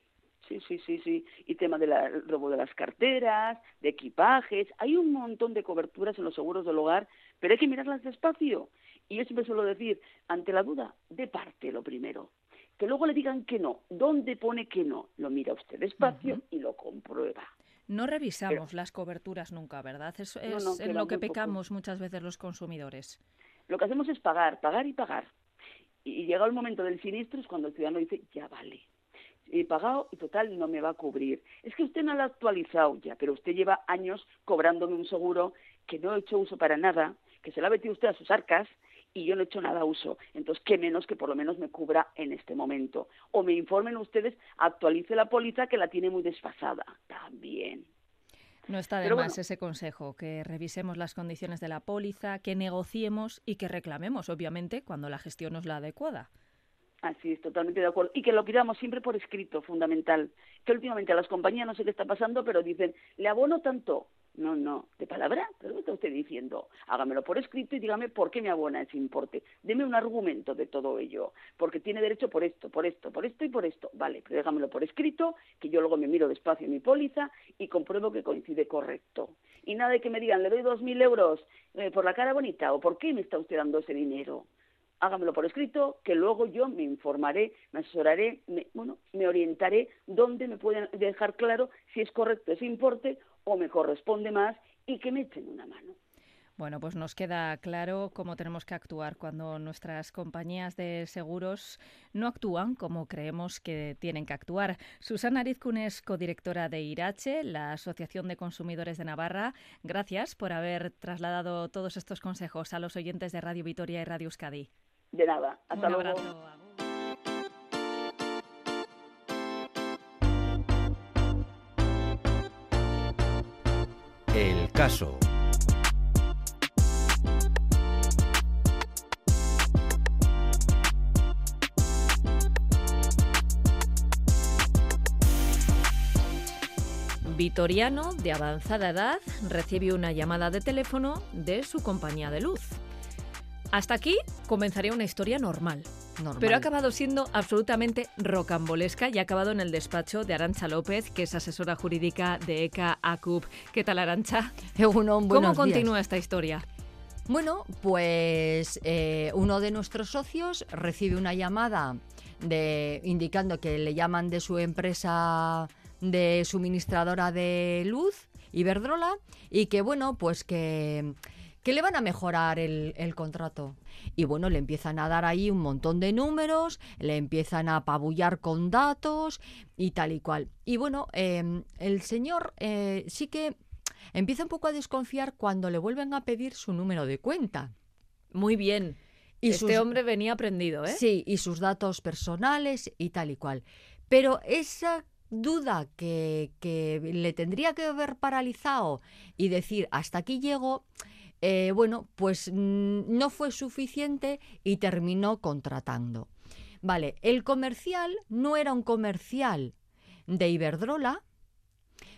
[SPEAKER 11] Sí, sí, sí, sí. Y tema del robo de las carteras, de equipajes. Hay un montón de coberturas en los seguros del hogar, pero hay que mirarlas despacio. Y yo siempre suelo decir, ante la duda, de parte lo primero. Que luego le digan que no. ¿Dónde pone que no? Lo mira usted despacio y lo comprueba.
[SPEAKER 9] No revisamos las coberturas nunca, ¿verdad? Eso es en lo que pecamos muchas veces los consumidores.
[SPEAKER 11] Lo que hacemos es pagar, pagar y pagar. Y llega el momento del sinistro es cuando el ciudadano dice, ya vale he pagado y total no me va a cubrir. Es que usted no lo ha actualizado ya, pero usted lleva años cobrándome un seguro que no he hecho uso para nada, que se lo ha metido usted a sus arcas y yo no he hecho nada uso. Entonces, qué menos que por lo menos me cubra en este momento. O me informen ustedes, actualice la póliza que la tiene muy desfasada. También.
[SPEAKER 9] No está de más ese consejo, que revisemos las condiciones de la póliza, que negociemos y que reclamemos, obviamente, cuando la gestión no es la adecuada.
[SPEAKER 11] Así es, totalmente de acuerdo. Y que lo pidamos siempre por escrito, fundamental. Que últimamente a las compañías no sé qué está pasando, pero dicen, le abono tanto. No, no, de palabra, pero ¿qué está usted diciendo? Hágamelo por escrito y dígame por qué me abona ese importe. Deme un argumento de todo ello, porque tiene derecho por esto, por esto, por esto y por esto. Vale, pero dégamelo por escrito, que yo luego me miro despacio en mi póliza y compruebo que coincide correcto. Y nada de que me digan, le doy dos mil euros eh, por la cara bonita, o por qué me está usted dando ese dinero hágamelo por escrito, que luego yo me informaré, me asesoraré, me, bueno, me orientaré dónde me pueden dejar claro si es correcto ese importe o me corresponde más y que me echen una mano.
[SPEAKER 9] Bueno, pues nos queda claro cómo tenemos que actuar cuando nuestras compañías de seguros no actúan como creemos que tienen que actuar. Susana Arizcun es codirectora de IRACHE, la Asociación de Consumidores de Navarra. Gracias por haber trasladado todos estos consejos a los oyentes de Radio Vitoria y Radio Euskadi.
[SPEAKER 11] De nada. Hasta
[SPEAKER 9] Un
[SPEAKER 11] luego.
[SPEAKER 9] Abrazo.
[SPEAKER 1] El caso.
[SPEAKER 9] Vitoriano, de avanzada edad, recibe una llamada de teléfono de su compañía de luz. Hasta aquí comenzaría una historia normal. Pero ha acabado siendo absolutamente rocambolesca y ha acabado en el despacho de Arancha López, que es asesora jurídica de ECA ACUP. ¿Qué tal, Arancha? ¿Cómo continúa esta historia?
[SPEAKER 12] Bueno, pues eh, uno de nuestros socios recibe una llamada de indicando que le llaman de su empresa de suministradora de luz, Iberdrola, y que bueno, pues que que le van a mejorar el, contrato. Y bueno, le empiezan a dar ahí un montón de números, le empiezan a apabullar con datos y tal y cual. Y bueno, em, el señor eh, sí que empieza un poco a desconfiar cuando le vuelven a pedir su número de cuenta.
[SPEAKER 9] Muy bien. Y este hombre venía aprendido, ¿eh?
[SPEAKER 12] Sí, y sus datos personales y tal y cual. Pero esa duda que, que le tendría que haber paralizado y decir hasta aquí llego, eh, bueno, pues mm, no fue suficiente y terminó contratando. Vale, el comercial no era un comercial de Iberdrola,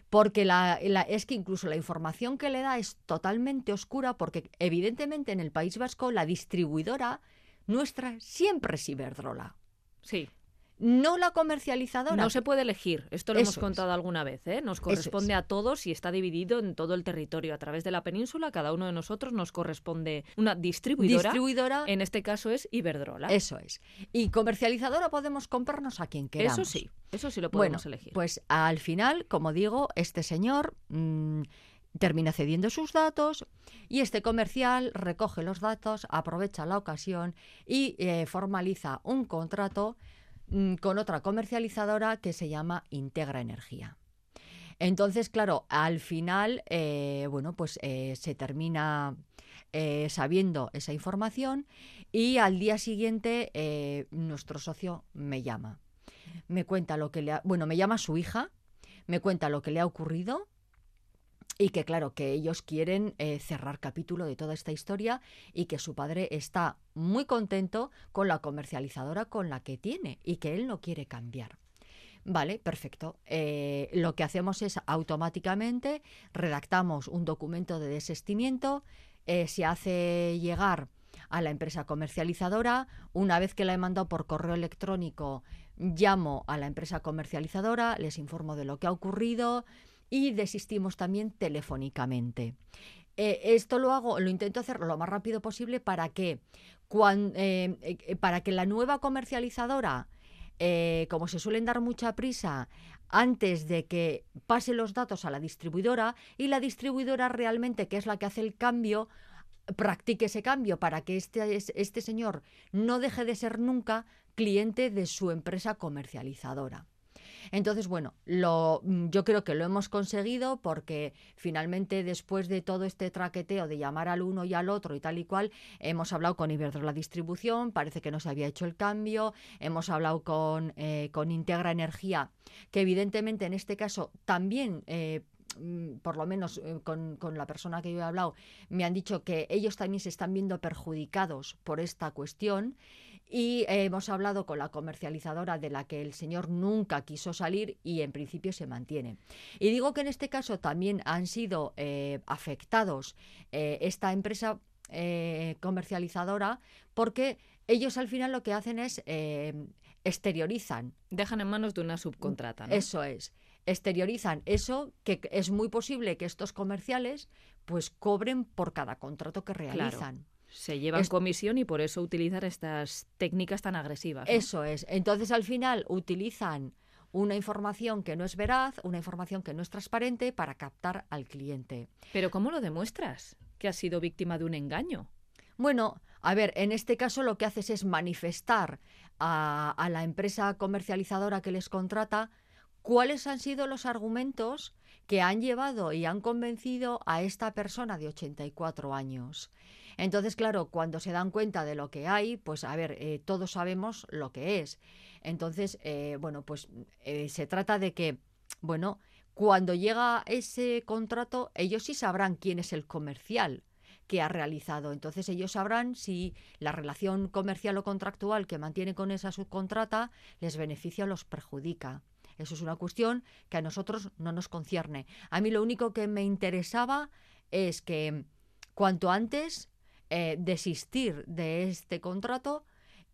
[SPEAKER 12] porque la, es que incluso la información que le da es totalmente oscura, porque evidentemente en el País Vasco la distribuidora nuestra siempre es Iberdrola.
[SPEAKER 9] Sí
[SPEAKER 12] no la comercializadora.
[SPEAKER 9] No se puede elegir, esto lo hemos contado alguna vez, ¿eh? nos corresponde a todos y está dividido en todo el territorio. A través de la península, cada uno de nosotros nos corresponde una distribuidora.
[SPEAKER 12] Distribuidora.
[SPEAKER 9] En este caso es Iberdrola.
[SPEAKER 12] Eso es. Y comercializadora podemos comprarnos a quien queramos.
[SPEAKER 9] Eso sí, eso sí lo podemos
[SPEAKER 12] bueno,
[SPEAKER 9] elegir.
[SPEAKER 12] Pues al final, como digo, este señor... Mm, termina cediendo sus datos y este comercial recoge los datos, aprovecha la ocasión y eh, formaliza un contrato con otra comercializadora que se llama Integra Energía. Entonces, claro, al final, eh, bueno, pues eh, se termina eh, sabiendo esa información y al día siguiente nuestro socio me llama. Me cuenta lo que le ha, bueno, me llama su hija, me cuenta lo que le ha ocurrido y que claro, que ellos quieren eh, cerrar capítulo de toda esta historia y que su padre está muy contento con la comercializadora con la que tiene y que él no quiere cambiar. Vale, perfecto. Eh, lo que hacemos es automáticamente redactamos un documento de desestimiento, eh, se hace llegar a la empresa comercializadora. Una vez que la he mandado por correo electrónico, llamo a la empresa comercializadora, les informo de lo que ha ocurrido y desistimos también telefónicamente. Eh, esto lo hago, lo intento hacer lo más rápido posible para que, eh, eh, para que la nueva comercializadora, como se suelen dar mucha prisa, antes de que pase los datos a la distribuidora y la distribuidora realmente, que es la que hace el cambio, practique ese cambio para que este, este señor no deje de ser nunca cliente de su empresa comercializadora. Entonces, bueno, lo, mm, yo creo que lo hemos conseguido porque finalmente después de todo este traqueteo de llamar al uno y al otro y tal y cual, hemos hablado con Iberdrola Distribución, parece que no se había hecho el cambio, hemos hablado con, eh, con Integra Energía, que evidentemente en este caso también eh, Mm, por lo menos eh, con, la persona que yo he hablado, me han dicho que ellos también se están viendo perjudicados por esta cuestión. Y hemos hablado con la comercializadora de la que el señor nunca quiso salir y en principio se mantiene. Y digo que en este caso también han sido eh, afectados eh, esta empresa comercializadora porque ellos al final lo que hacen es exteriorizan.
[SPEAKER 9] Dejan en manos de una subcontrata.
[SPEAKER 12] Eso es exteriorizan eso que es muy posible que estos comerciales pues cobren por cada contrato que realizan.
[SPEAKER 9] Se llevan comisión y por eso utilizan estas técnicas tan agresivas.
[SPEAKER 12] Eso es. Entonces al final utilizan una información que no es veraz, una información que no es transparente para captar al cliente.
[SPEAKER 9] Pero ¿cómo lo demuestras? Que has sido víctima de un engaño.
[SPEAKER 12] Bueno, a ver, en este caso lo que haces es manifestar a, a la empresa comercializadora que les contrata cuáles han sido los argumentos que han llevado y han convencido a esta persona de 84 años. Entonces, claro, cuando se dan cuenta de lo que hay, pues a ver, eh, todos sabemos lo que es. Entonces, eh, bueno, pues eh, se trata de que, bueno, cuando llega ese contrato, ellos sí sabrán quién es el comercial que ha realizado. Entonces ellos sabrán si la relación comercial o contractual que mantiene con esa subcontrata les beneficia o los perjudica. Eso es una cuestión que a nosotros no nos concierne. A mí lo único que me interesaba es que cuanto antes eh, desistir de este contrato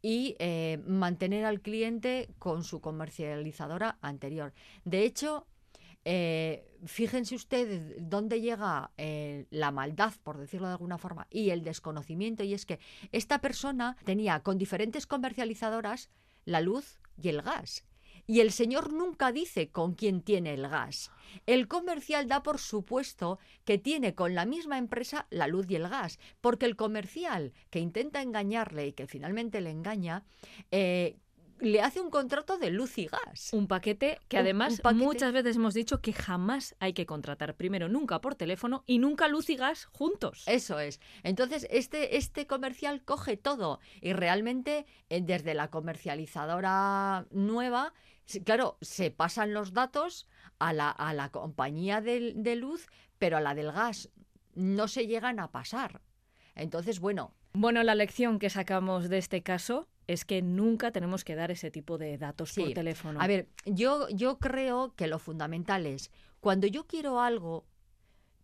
[SPEAKER 12] y eh, mantener al cliente con su comercializadora anterior. De hecho, eh, fíjense ustedes dónde llega la maldad, por decirlo de alguna forma, y el desconocimiento, y es que esta persona tenía con diferentes comercializadoras la luz y el gas y el señor nunca dice con quién tiene el gas. El comercial da por supuesto que tiene con la misma empresa la luz y el gas, porque el comercial que intenta engañarle y que finalmente le engaña, eh, le hace un contrato de luz y gas.
[SPEAKER 9] Un paquete que además muchas veces hemos dicho que jamás hay que contratar. Primero, nunca por teléfono y nunca luz y gas juntos.
[SPEAKER 12] Eso es. Entonces, este, este comercial coge todo y realmente eh, desde la comercializadora nueva claro, se pasan los datos a la, a la compañía de, de, luz, pero a la del gas no se llegan a pasar. Entonces, bueno.
[SPEAKER 9] Bueno, la lección que sacamos de este caso es que nunca tenemos que dar ese tipo de datos por teléfono.
[SPEAKER 12] A ver, yo, yo creo que lo fundamental es, cuando yo quiero algo,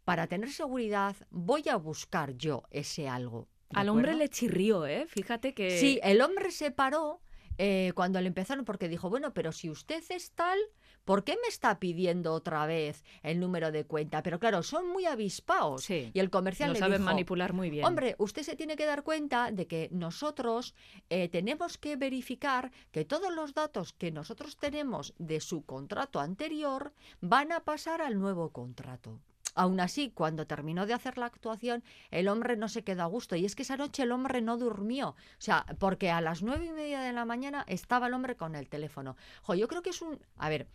[SPEAKER 12] para tener seguridad, voy a buscar yo ese algo.
[SPEAKER 9] Al hombre le chirrió, ¿eh? Fíjate que...
[SPEAKER 12] Sí, el hombre se paró eh, cuando le empezaron, porque dijo, bueno, pero si usted es tal, ¿por qué me está pidiendo otra vez el número de cuenta? Pero claro, son muy avispados.
[SPEAKER 9] y
[SPEAKER 12] el comercial
[SPEAKER 9] lo
[SPEAKER 12] le
[SPEAKER 9] saben manipular muy bien.
[SPEAKER 12] Hombre, usted se tiene que dar cuenta de que nosotros eh, tenemos que verificar que todos los datos que nosotros tenemos de su contrato anterior van a pasar al nuevo contrato. Aún así, cuando terminó de hacer la actuación, el hombre no se quedó a gusto. Y es que esa noche el hombre no durmió. O sea, porque a las nueve y media de la mañana estaba el hombre con el teléfono. Jo, yo creo que es un. A ver,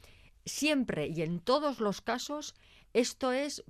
[SPEAKER 12] siempre y en todos los casos, esto es.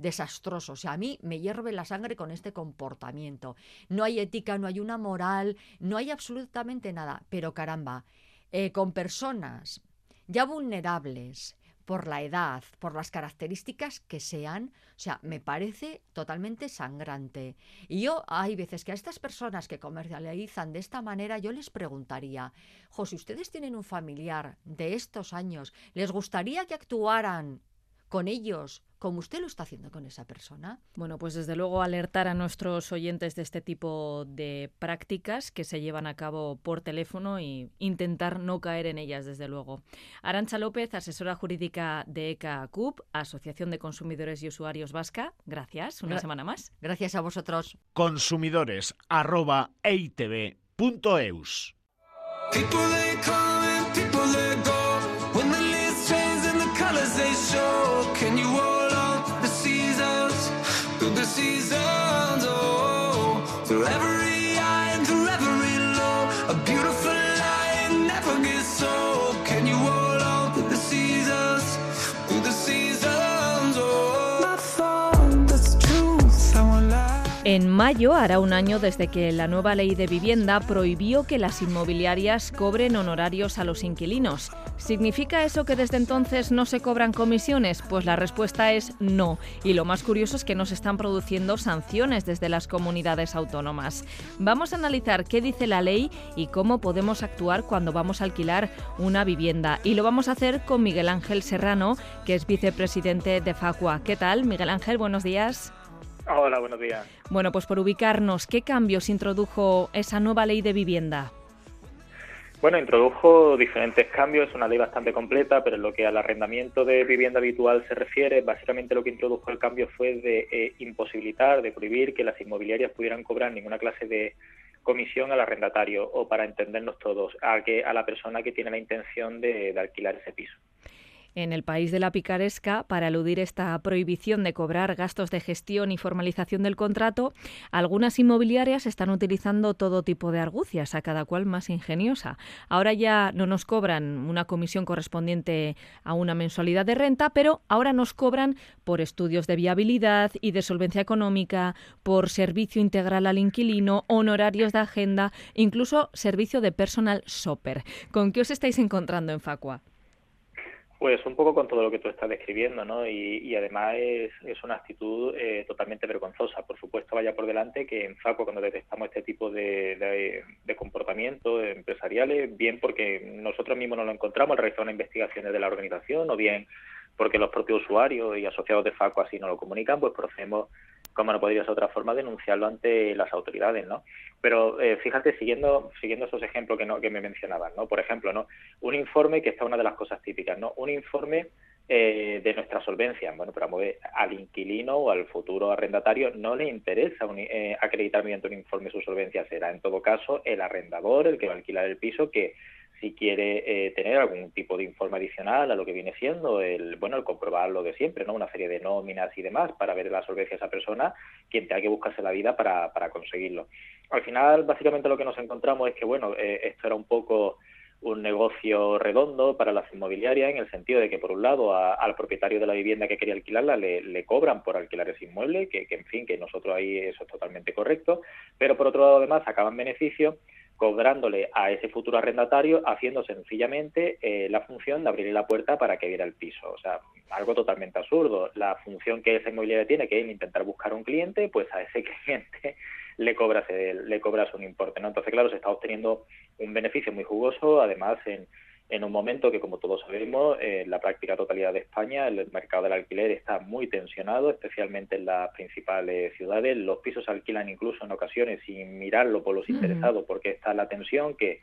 [SPEAKER 12] desastroso. O sea, a mí me hierve la sangre con este comportamiento. No hay ética, no hay una moral, no hay absolutamente nada. Pero caramba, eh, con personas ya vulnerables, por la edad, por las características que sean, o sea, me parece totalmente sangrante. Y yo hay veces que a estas personas que comercializan de esta manera, yo les preguntaría, jo, si ustedes tienen un familiar de estos años, ¿les gustaría que actuaran con ellos como usted lo está haciendo con esa persona.
[SPEAKER 9] Bueno, pues desde luego alertar a nuestros oyentes de este tipo de prácticas que se llevan a cabo por teléfono y intentar no caer en ellas, desde luego. Arancha López, asesora jurídica de ECA CUP, Asociación de Consumidores y Usuarios Vasca. Gracias, una semana más.
[SPEAKER 12] Gracias a vosotros.
[SPEAKER 10] Consumidores arroba.
[SPEAKER 9] En mayo hará un año desde que la nueva ley de vivienda prohibió que las inmobiliarias cobren honorarios a los inquilinos. ¿Significa eso que desde entonces no se cobran comisiones? Pues la respuesta es no. Y lo más curioso es que no se están produciendo sanciones desde las comunidades autónomas. Vamos a analizar qué dice la ley y cómo podemos actuar cuando vamos a alquilar una vivienda. Y lo vamos a hacer con Miguel Ángel Serrano, que es vicepresidente de Facua. ¿Qué tal, Miguel Ángel? Buenos días.
[SPEAKER 13] Hola, buenos días.
[SPEAKER 9] Bueno, pues por ubicarnos, ¿qué cambios introdujo esa nueva ley de vivienda?
[SPEAKER 13] Bueno, introdujo diferentes cambios, es una ley bastante completa, pero en lo que al arrendamiento de vivienda habitual se refiere, básicamente lo que introdujo el cambio fue de eh, imposibilitar, de prohibir que las inmobiliarias pudieran cobrar ninguna clase de comisión al arrendatario o para entendernos todos, a, que, a la persona que tiene la intención de alquilar ese piso
[SPEAKER 9] en el país de la picaresca, para eludir esta prohibición de cobrar gastos de gestión y formalización del contrato, algunas inmobiliarias están utilizando todo tipo de argucias, a cada cual más ingeniosa. Ahora ya no nos cobran una comisión correspondiente a una mensualidad de renta, pero ahora nos cobran por estudios de viabilidad y de solvencia económica, por servicio integral al inquilino, honorarios de agenda, incluso servicio de personal shopper. ¿Con qué os estáis encontrando en Facua?
[SPEAKER 13] Pues un poco con todo lo que tú estás describiendo, ¿no? Y, además es, es, una actitud eh, totalmente vergonzosa. Por supuesto, vaya por delante que en FACO, cuando detectamos este tipo de, comportamientos empresariales, bien porque nosotros mismos no lo encontramos al realizar unas investigaciones de la organización, o bien porque los propios usuarios y asociados de FACO así no lo comunican, pues procedemos como no podría ser otra forma, denunciarlo ante las autoridades, ¿no? Pero eh, fíjate, siguiendo siguiendo esos ejemplos que, no, que me mencionaban, ¿no? Por ejemplo, ¿no? Un informe, que está una de las cosas típicas, ¿no? Un informe eh, de nuestra solvencia. Bueno, pero al inquilino o al futuro arrendatario no le interesa eh, acreditar mediante un informe su solvencia. Será, en todo caso, el arrendador, el que va a alquilar el piso, que si quiere eh, tener algún tipo de informe adicional a lo que viene siendo el bueno el comprobar lo de siempre no una serie de nóminas y demás para ver la solvencia de esa persona quien tenga que buscarse la vida para, para conseguirlo. Al final básicamente lo que nos encontramos es que bueno eh, esto era un poco un negocio redondo para las inmobiliarias en el sentido de que por un lado al propietario de la vivienda que quería alquilarla le, le cobran por alquilar ese inmueble que, que en fin que nosotros ahí eso es totalmente correcto pero por otro lado además sacaban beneficio cobrándole a ese futuro arrendatario, haciendo sencillamente eh, la función de abrirle la puerta para que viera el piso. O sea, algo totalmente absurdo. La función que esa inmobiliaria tiene, que es intentar buscar un cliente, pues a ese cliente le cobras, le cobras un importe. ¿no? Entonces, claro, se está obteniendo un beneficio muy jugoso, además en en un momento que, como todos sabemos, en la práctica totalidad de España el mercado del alquiler está muy tensionado, especialmente en las principales ciudades. Los pisos se alquilan incluso en ocasiones sin mirarlo por los interesados, porque está la tensión que,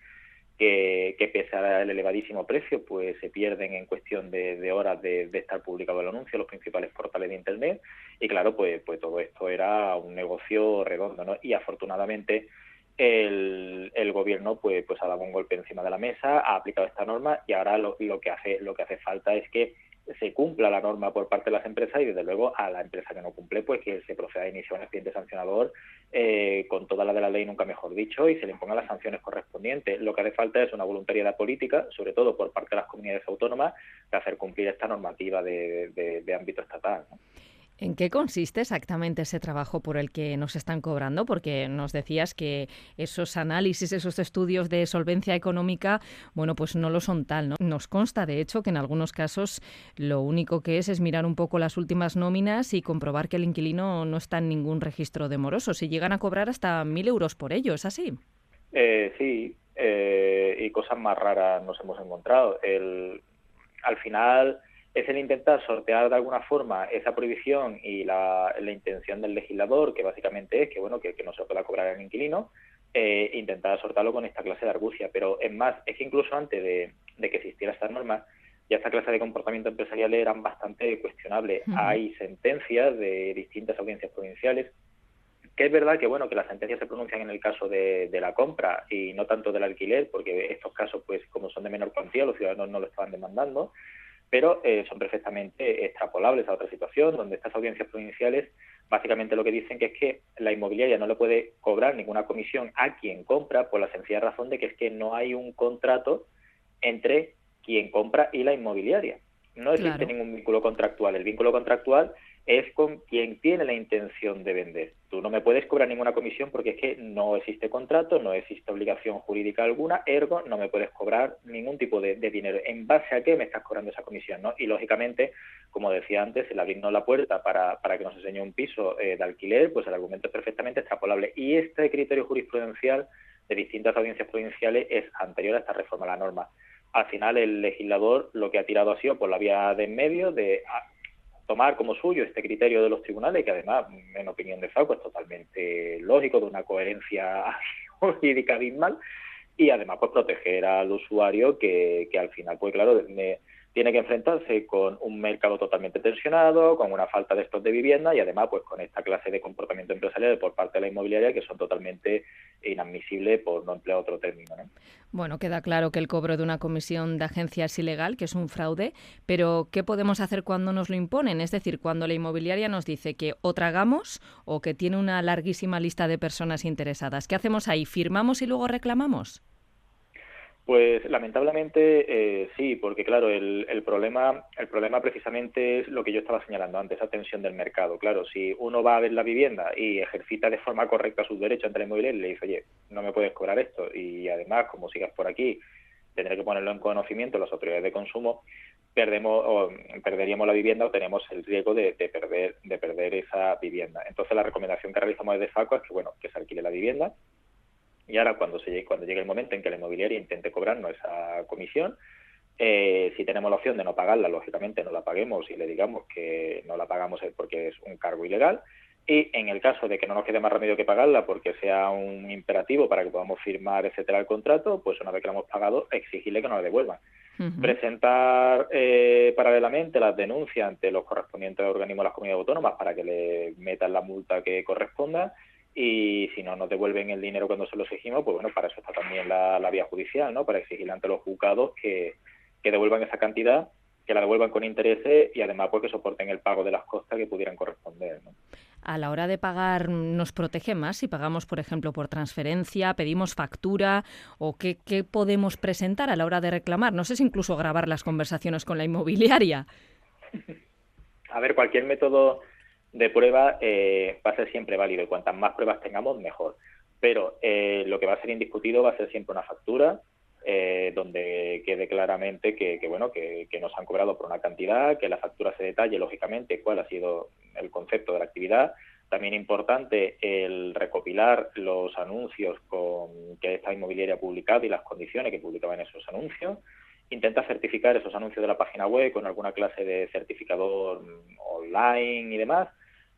[SPEAKER 13] que, pese al elevadísimo precio, pues se pierden en cuestión de, horas de, estar publicado el anuncio en los principales portales de Internet. Y claro, pues, pues todo esto era un negocio redondo, ¿no? Y afortunadamente el, el, gobierno pues, pues ha dado un golpe encima de la mesa, ha aplicado esta norma y ahora lo, lo, que hace lo que hace falta es que se cumpla la norma por parte de las empresas y desde luego a la empresa que no cumple pues que se proceda a iniciar un expediente sancionador eh, con toda la de la ley nunca mejor dicho y se le impongan las sanciones correspondientes. Lo que hace falta es una voluntariedad política, sobre todo por parte de las comunidades autónomas, de hacer cumplir esta normativa de, de, de ámbito estatal. ¿no?
[SPEAKER 9] ¿En qué consiste exactamente ese trabajo por el que nos están cobrando? Porque nos decías que esos análisis, esos estudios de solvencia económica, bueno, pues no lo son tal, ¿no? Nos consta, de hecho, que en algunos casos lo único que es es mirar un poco las últimas nóminas y comprobar que el inquilino no está en ningún registro de morosos y llegan a cobrar hasta mil euros por ello, ¿es así?
[SPEAKER 13] Eh, sí, eh, y cosas más raras nos hemos encontrado. El, al final es el intentar sortear de alguna forma esa prohibición y la, intención del legislador, que básicamente es que bueno que, no se pueda cobrar al inquilino, eh, intentar sortearlo con esta clase de argucia. Pero es más, es que incluso antes de, que existiera esta norma, ya esta clase de comportamiento empresarial eran bastante cuestionables. Hay sentencias de distintas audiencias provinciales que es verdad que bueno que las sentencias se pronuncian en el caso de, la compra y no tanto del alquiler, porque estos casos, pues como son de menor cuantía, los ciudadanos no lo estaban demandando, pero eh, son perfectamente extrapolables a otra situación, donde estas audiencias provinciales básicamente lo que dicen que es que la inmobiliaria no le puede cobrar ninguna comisión a quien compra por la sencilla razón de que es que no hay un contrato entre quien compra y la inmobiliaria. No existe ningún vínculo contractual. El vínculo contractual es con quien tiene la intención de vender. Tú no me puedes cobrar ninguna comisión porque es que no existe contrato, no existe obligación jurídica alguna, ergo no me puedes cobrar ningún tipo de, dinero. ¿En base a qué me estás cobrando esa comisión? ¿no? Y lógicamente, como decía antes, el abrirnos la puerta para, para que nos enseñe un piso eh, de alquiler, pues el argumento es perfectamente extrapolable. Y este criterio jurisprudencial de distintas audiencias provinciales es anterior a esta reforma a la norma. Al final el legislador lo que ha tirado ha sido por la vía de en medio de ah, tomar como suyo este criterio de los tribunales, que además, en opinión de Falco, es totalmente lógico, de una coherencia jurídica abismal, y además pues proteger al usuario que, que al final, pues claro, me, tiene que enfrentarse con un mercado totalmente tensionado, con una falta de stock de vivienda y además pues con esta clase de comportamiento empresarial por parte de la inmobiliaria que son totalmente inadmisibles por no emplear otro término.
[SPEAKER 9] Bueno, queda claro que el cobro de una comisión de agencia es ilegal, que es un fraude, pero ¿qué podemos hacer cuando nos lo imponen? Es decir, cuando la inmobiliaria nos dice que o tragamos o que tiene una larguísima lista de personas interesadas. ¿Qué hacemos ahí? ¿Firmamos y luego reclamamos?
[SPEAKER 13] Pues lamentablemente eh, sí, porque claro, el, el, problema, el problema precisamente es lo que yo estaba señalando antes, esa tensión del mercado. Claro, si uno va a ver la vivienda y ejercita de forma correcta sus derechos ante la inmobiliaria y le dice, oye, no me puedes cobrar esto y además, como sigas por aquí, tendré que ponerlo en conocimiento las autoridades de consumo, perdemos o perderíamos la vivienda o tenemos el riesgo de, de, perder de perder esa vivienda. Entonces la recomendación que realizamos desde FACO es que bueno que se alquile la vivienda, y ahora, cuando, se llegue, cuando llegue el momento en que la inmobiliaria intente cobrarnos esa comisión, eh, si tenemos la opción de no pagarla, lógicamente no la paguemos y le digamos que no la pagamos porque es un cargo ilegal. Y en el caso de que no nos quede más remedio que pagarla porque sea un imperativo para que podamos firmar, etcétera, el contrato, pues una vez que la hemos pagado, exigirle que nos la devuelvan. Presentar eh, paralelamente las denuncias ante los correspondientes organismos de las comunidades autónomas para que le metan la multa que corresponda y si no nos devuelven el dinero cuando se lo exigimos, pues bueno, para eso está también la, vía judicial, ¿no? Para exigirle ante los juzgados que, devuelvan esa cantidad, que la devuelvan con intereses y además pues que soporten el pago de las costas que pudieran corresponder, ¿no?
[SPEAKER 9] A la hora de pagar, ¿nos protege más si pagamos, por ejemplo, por transferencia, pedimos factura o qué, qué podemos presentar a la hora de reclamar? No sé si incluso grabar las conversaciones con la inmobiliaria.
[SPEAKER 13] A ver, cualquier método de prueba eh, va a ser siempre válido y cuantas más pruebas tengamos, mejor. Pero eh, lo que va a ser indiscutido va a ser siempre una factura eh, donde quede claramente que, bueno que, nos han cobrado por una cantidad, que la factura se detalle lógicamente cuál ha sido el concepto de la actividad. También importante el recopilar los anuncios con que esta inmobiliaria ha publicado y las condiciones que publicaban esos anuncios intenta certificar esos anuncios de la página web con alguna clase de certificador online y demás.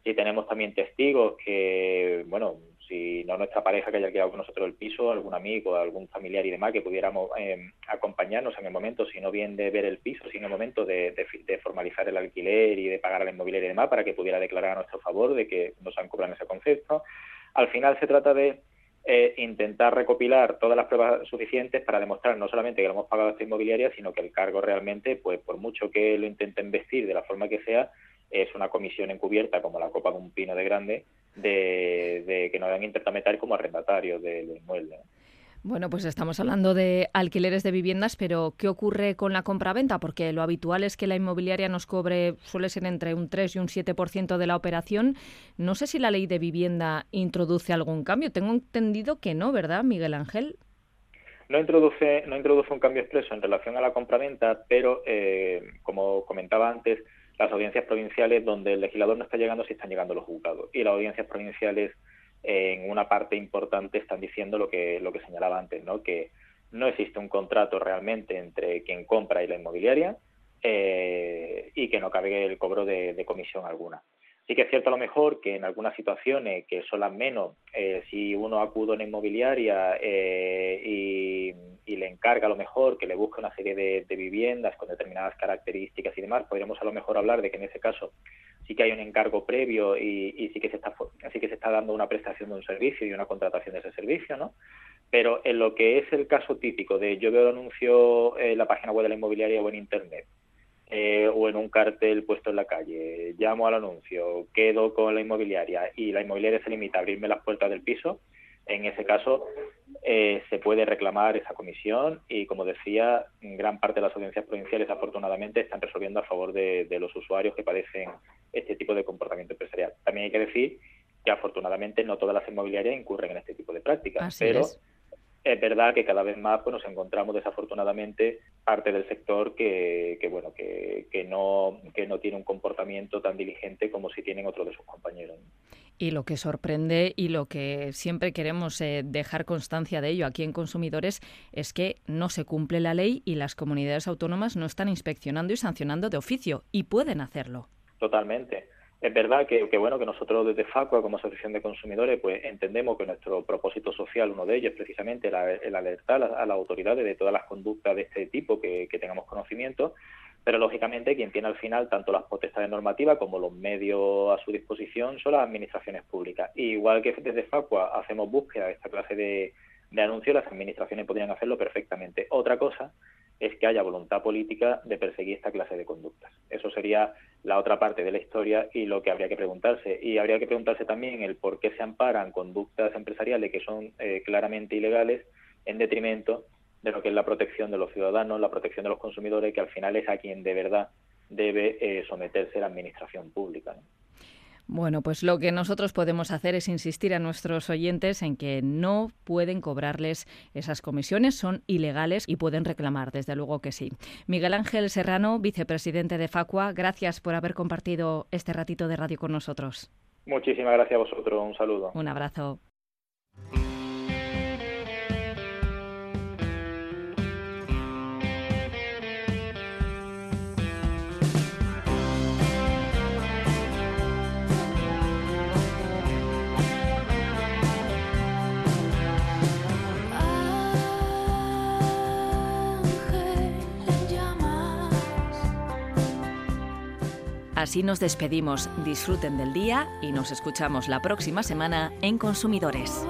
[SPEAKER 13] Y tenemos también testigos que, bueno, si no nuestra pareja que haya quedado con nosotros el piso, algún amigo, algún familiar y demás, que pudiéramos eh, acompañarnos en el momento, si no bien de ver el piso, sino en el momento de, formalizar el alquiler y de pagar al inmobiliario y demás, para que pudiera declarar a nuestro favor de que nos han cobrado ese concepto. Al final se trata de eh, intentar recopilar todas las pruebas suficientes para demostrar no solamente que lo hemos pagado a esta inmobiliaria, sino que el cargo realmente, pues por mucho que lo intenten vestir de la forma que sea, es una comisión encubierta como la copa de un pino de grande de, que nos intentado meter como arrendatarios del inmueble.
[SPEAKER 9] Bueno, pues estamos hablando de alquileres de viviendas, pero ¿qué ocurre con la compraventa? Porque lo habitual es que la inmobiliaria nos cobre, suele ser entre un 3 y un 7% de la operación. No sé si la ley de vivienda introduce algún cambio. Tengo entendido que no, ¿verdad, Miguel Ángel?
[SPEAKER 13] No introduce, no introduce un cambio expreso en relación a la compraventa, pero eh, como comentaba antes, las audiencias provinciales donde el legislador no está llegando, sí están llegando los juzgados. Y las audiencias provinciales en una parte importante están diciendo lo que, lo que señalaba antes, ¿no? que no existe un contrato realmente entre quien compra y la inmobiliaria, eh, y que no cabe el cobro de, comisión alguna. Sí que es cierto a lo mejor que en algunas situaciones que son las menos, eh, si uno acude a una inmobiliaria eh, y, le encarga a lo mejor que le busque una serie de, viviendas con determinadas características y demás, podríamos a lo mejor hablar de que en ese caso sí que hay un encargo previo y, sí que se está sí que se está dando una prestación de un servicio y una contratación de ese servicio, ¿no? Pero en lo que es el caso típico de yo veo el anuncio en la página web de la inmobiliaria o en internet eh, o en un cartel puesto en la calle, llamo al anuncio, quedo con la inmobiliaria y la inmobiliaria se limita a abrirme las puertas del piso, en ese caso eh, se puede reclamar esa comisión y, como decía, gran parte de las audiencias provinciales afortunadamente están resolviendo a favor de, los usuarios que padecen este tipo de comportamiento empresarial. También hay que decir que afortunadamente no todas las inmobiliarias incurren en este tipo de prácticas, pero es verdad que cada vez más pues, nos encontramos desafortunadamente parte del sector que, bueno que, que, no que no tiene un comportamiento tan diligente como si tienen otros de sus compañeros.
[SPEAKER 9] Y lo que sorprende y lo que siempre queremos eh, dejar constancia de ello aquí en Consumidores es que no se cumple la ley y las comunidades autónomas no están inspeccionando y sancionando de oficio y pueden hacerlo.
[SPEAKER 13] Totalmente. Es verdad que, bueno que nosotros desde FACUA como Asociación de Consumidores pues entendemos que nuestro propósito social, uno de ellos es precisamente el alertar a, las autoridades de todas las conductas de este tipo que, tengamos conocimiento, pero lógicamente quien tiene al final tanto las potestades normativas como los medios a su disposición son las administraciones públicas. igual que desde FACUA hacemos búsqueda de esta clase de, de anuncios, las administraciones podrían hacerlo perfectamente. Otra cosa es que haya voluntad política de perseguir esta clase de conductas. Eso sería la otra parte de la historia y lo que habría que preguntarse. Y habría que preguntarse también el por qué se amparan conductas empresariales que son eh, claramente ilegales en detrimento de lo que es la protección de los ciudadanos, la protección de los consumidores, que al final es a quien de verdad debe eh, someterse la administración pública.
[SPEAKER 9] Bueno, pues lo que nosotros podemos hacer es insistir a nuestros oyentes en que no pueden cobrarles esas comisiones, son ilegales y pueden reclamar, desde luego que sí. Miguel Ángel Serrano, vicepresidente de Facua, gracias por haber compartido este ratito de radio con nosotros.
[SPEAKER 13] Muchísimas gracias a vosotros, un saludo.
[SPEAKER 9] Un abrazo. Así nos despedimos. Disfruten del día y nos escuchamos la próxima semana en Consumidores.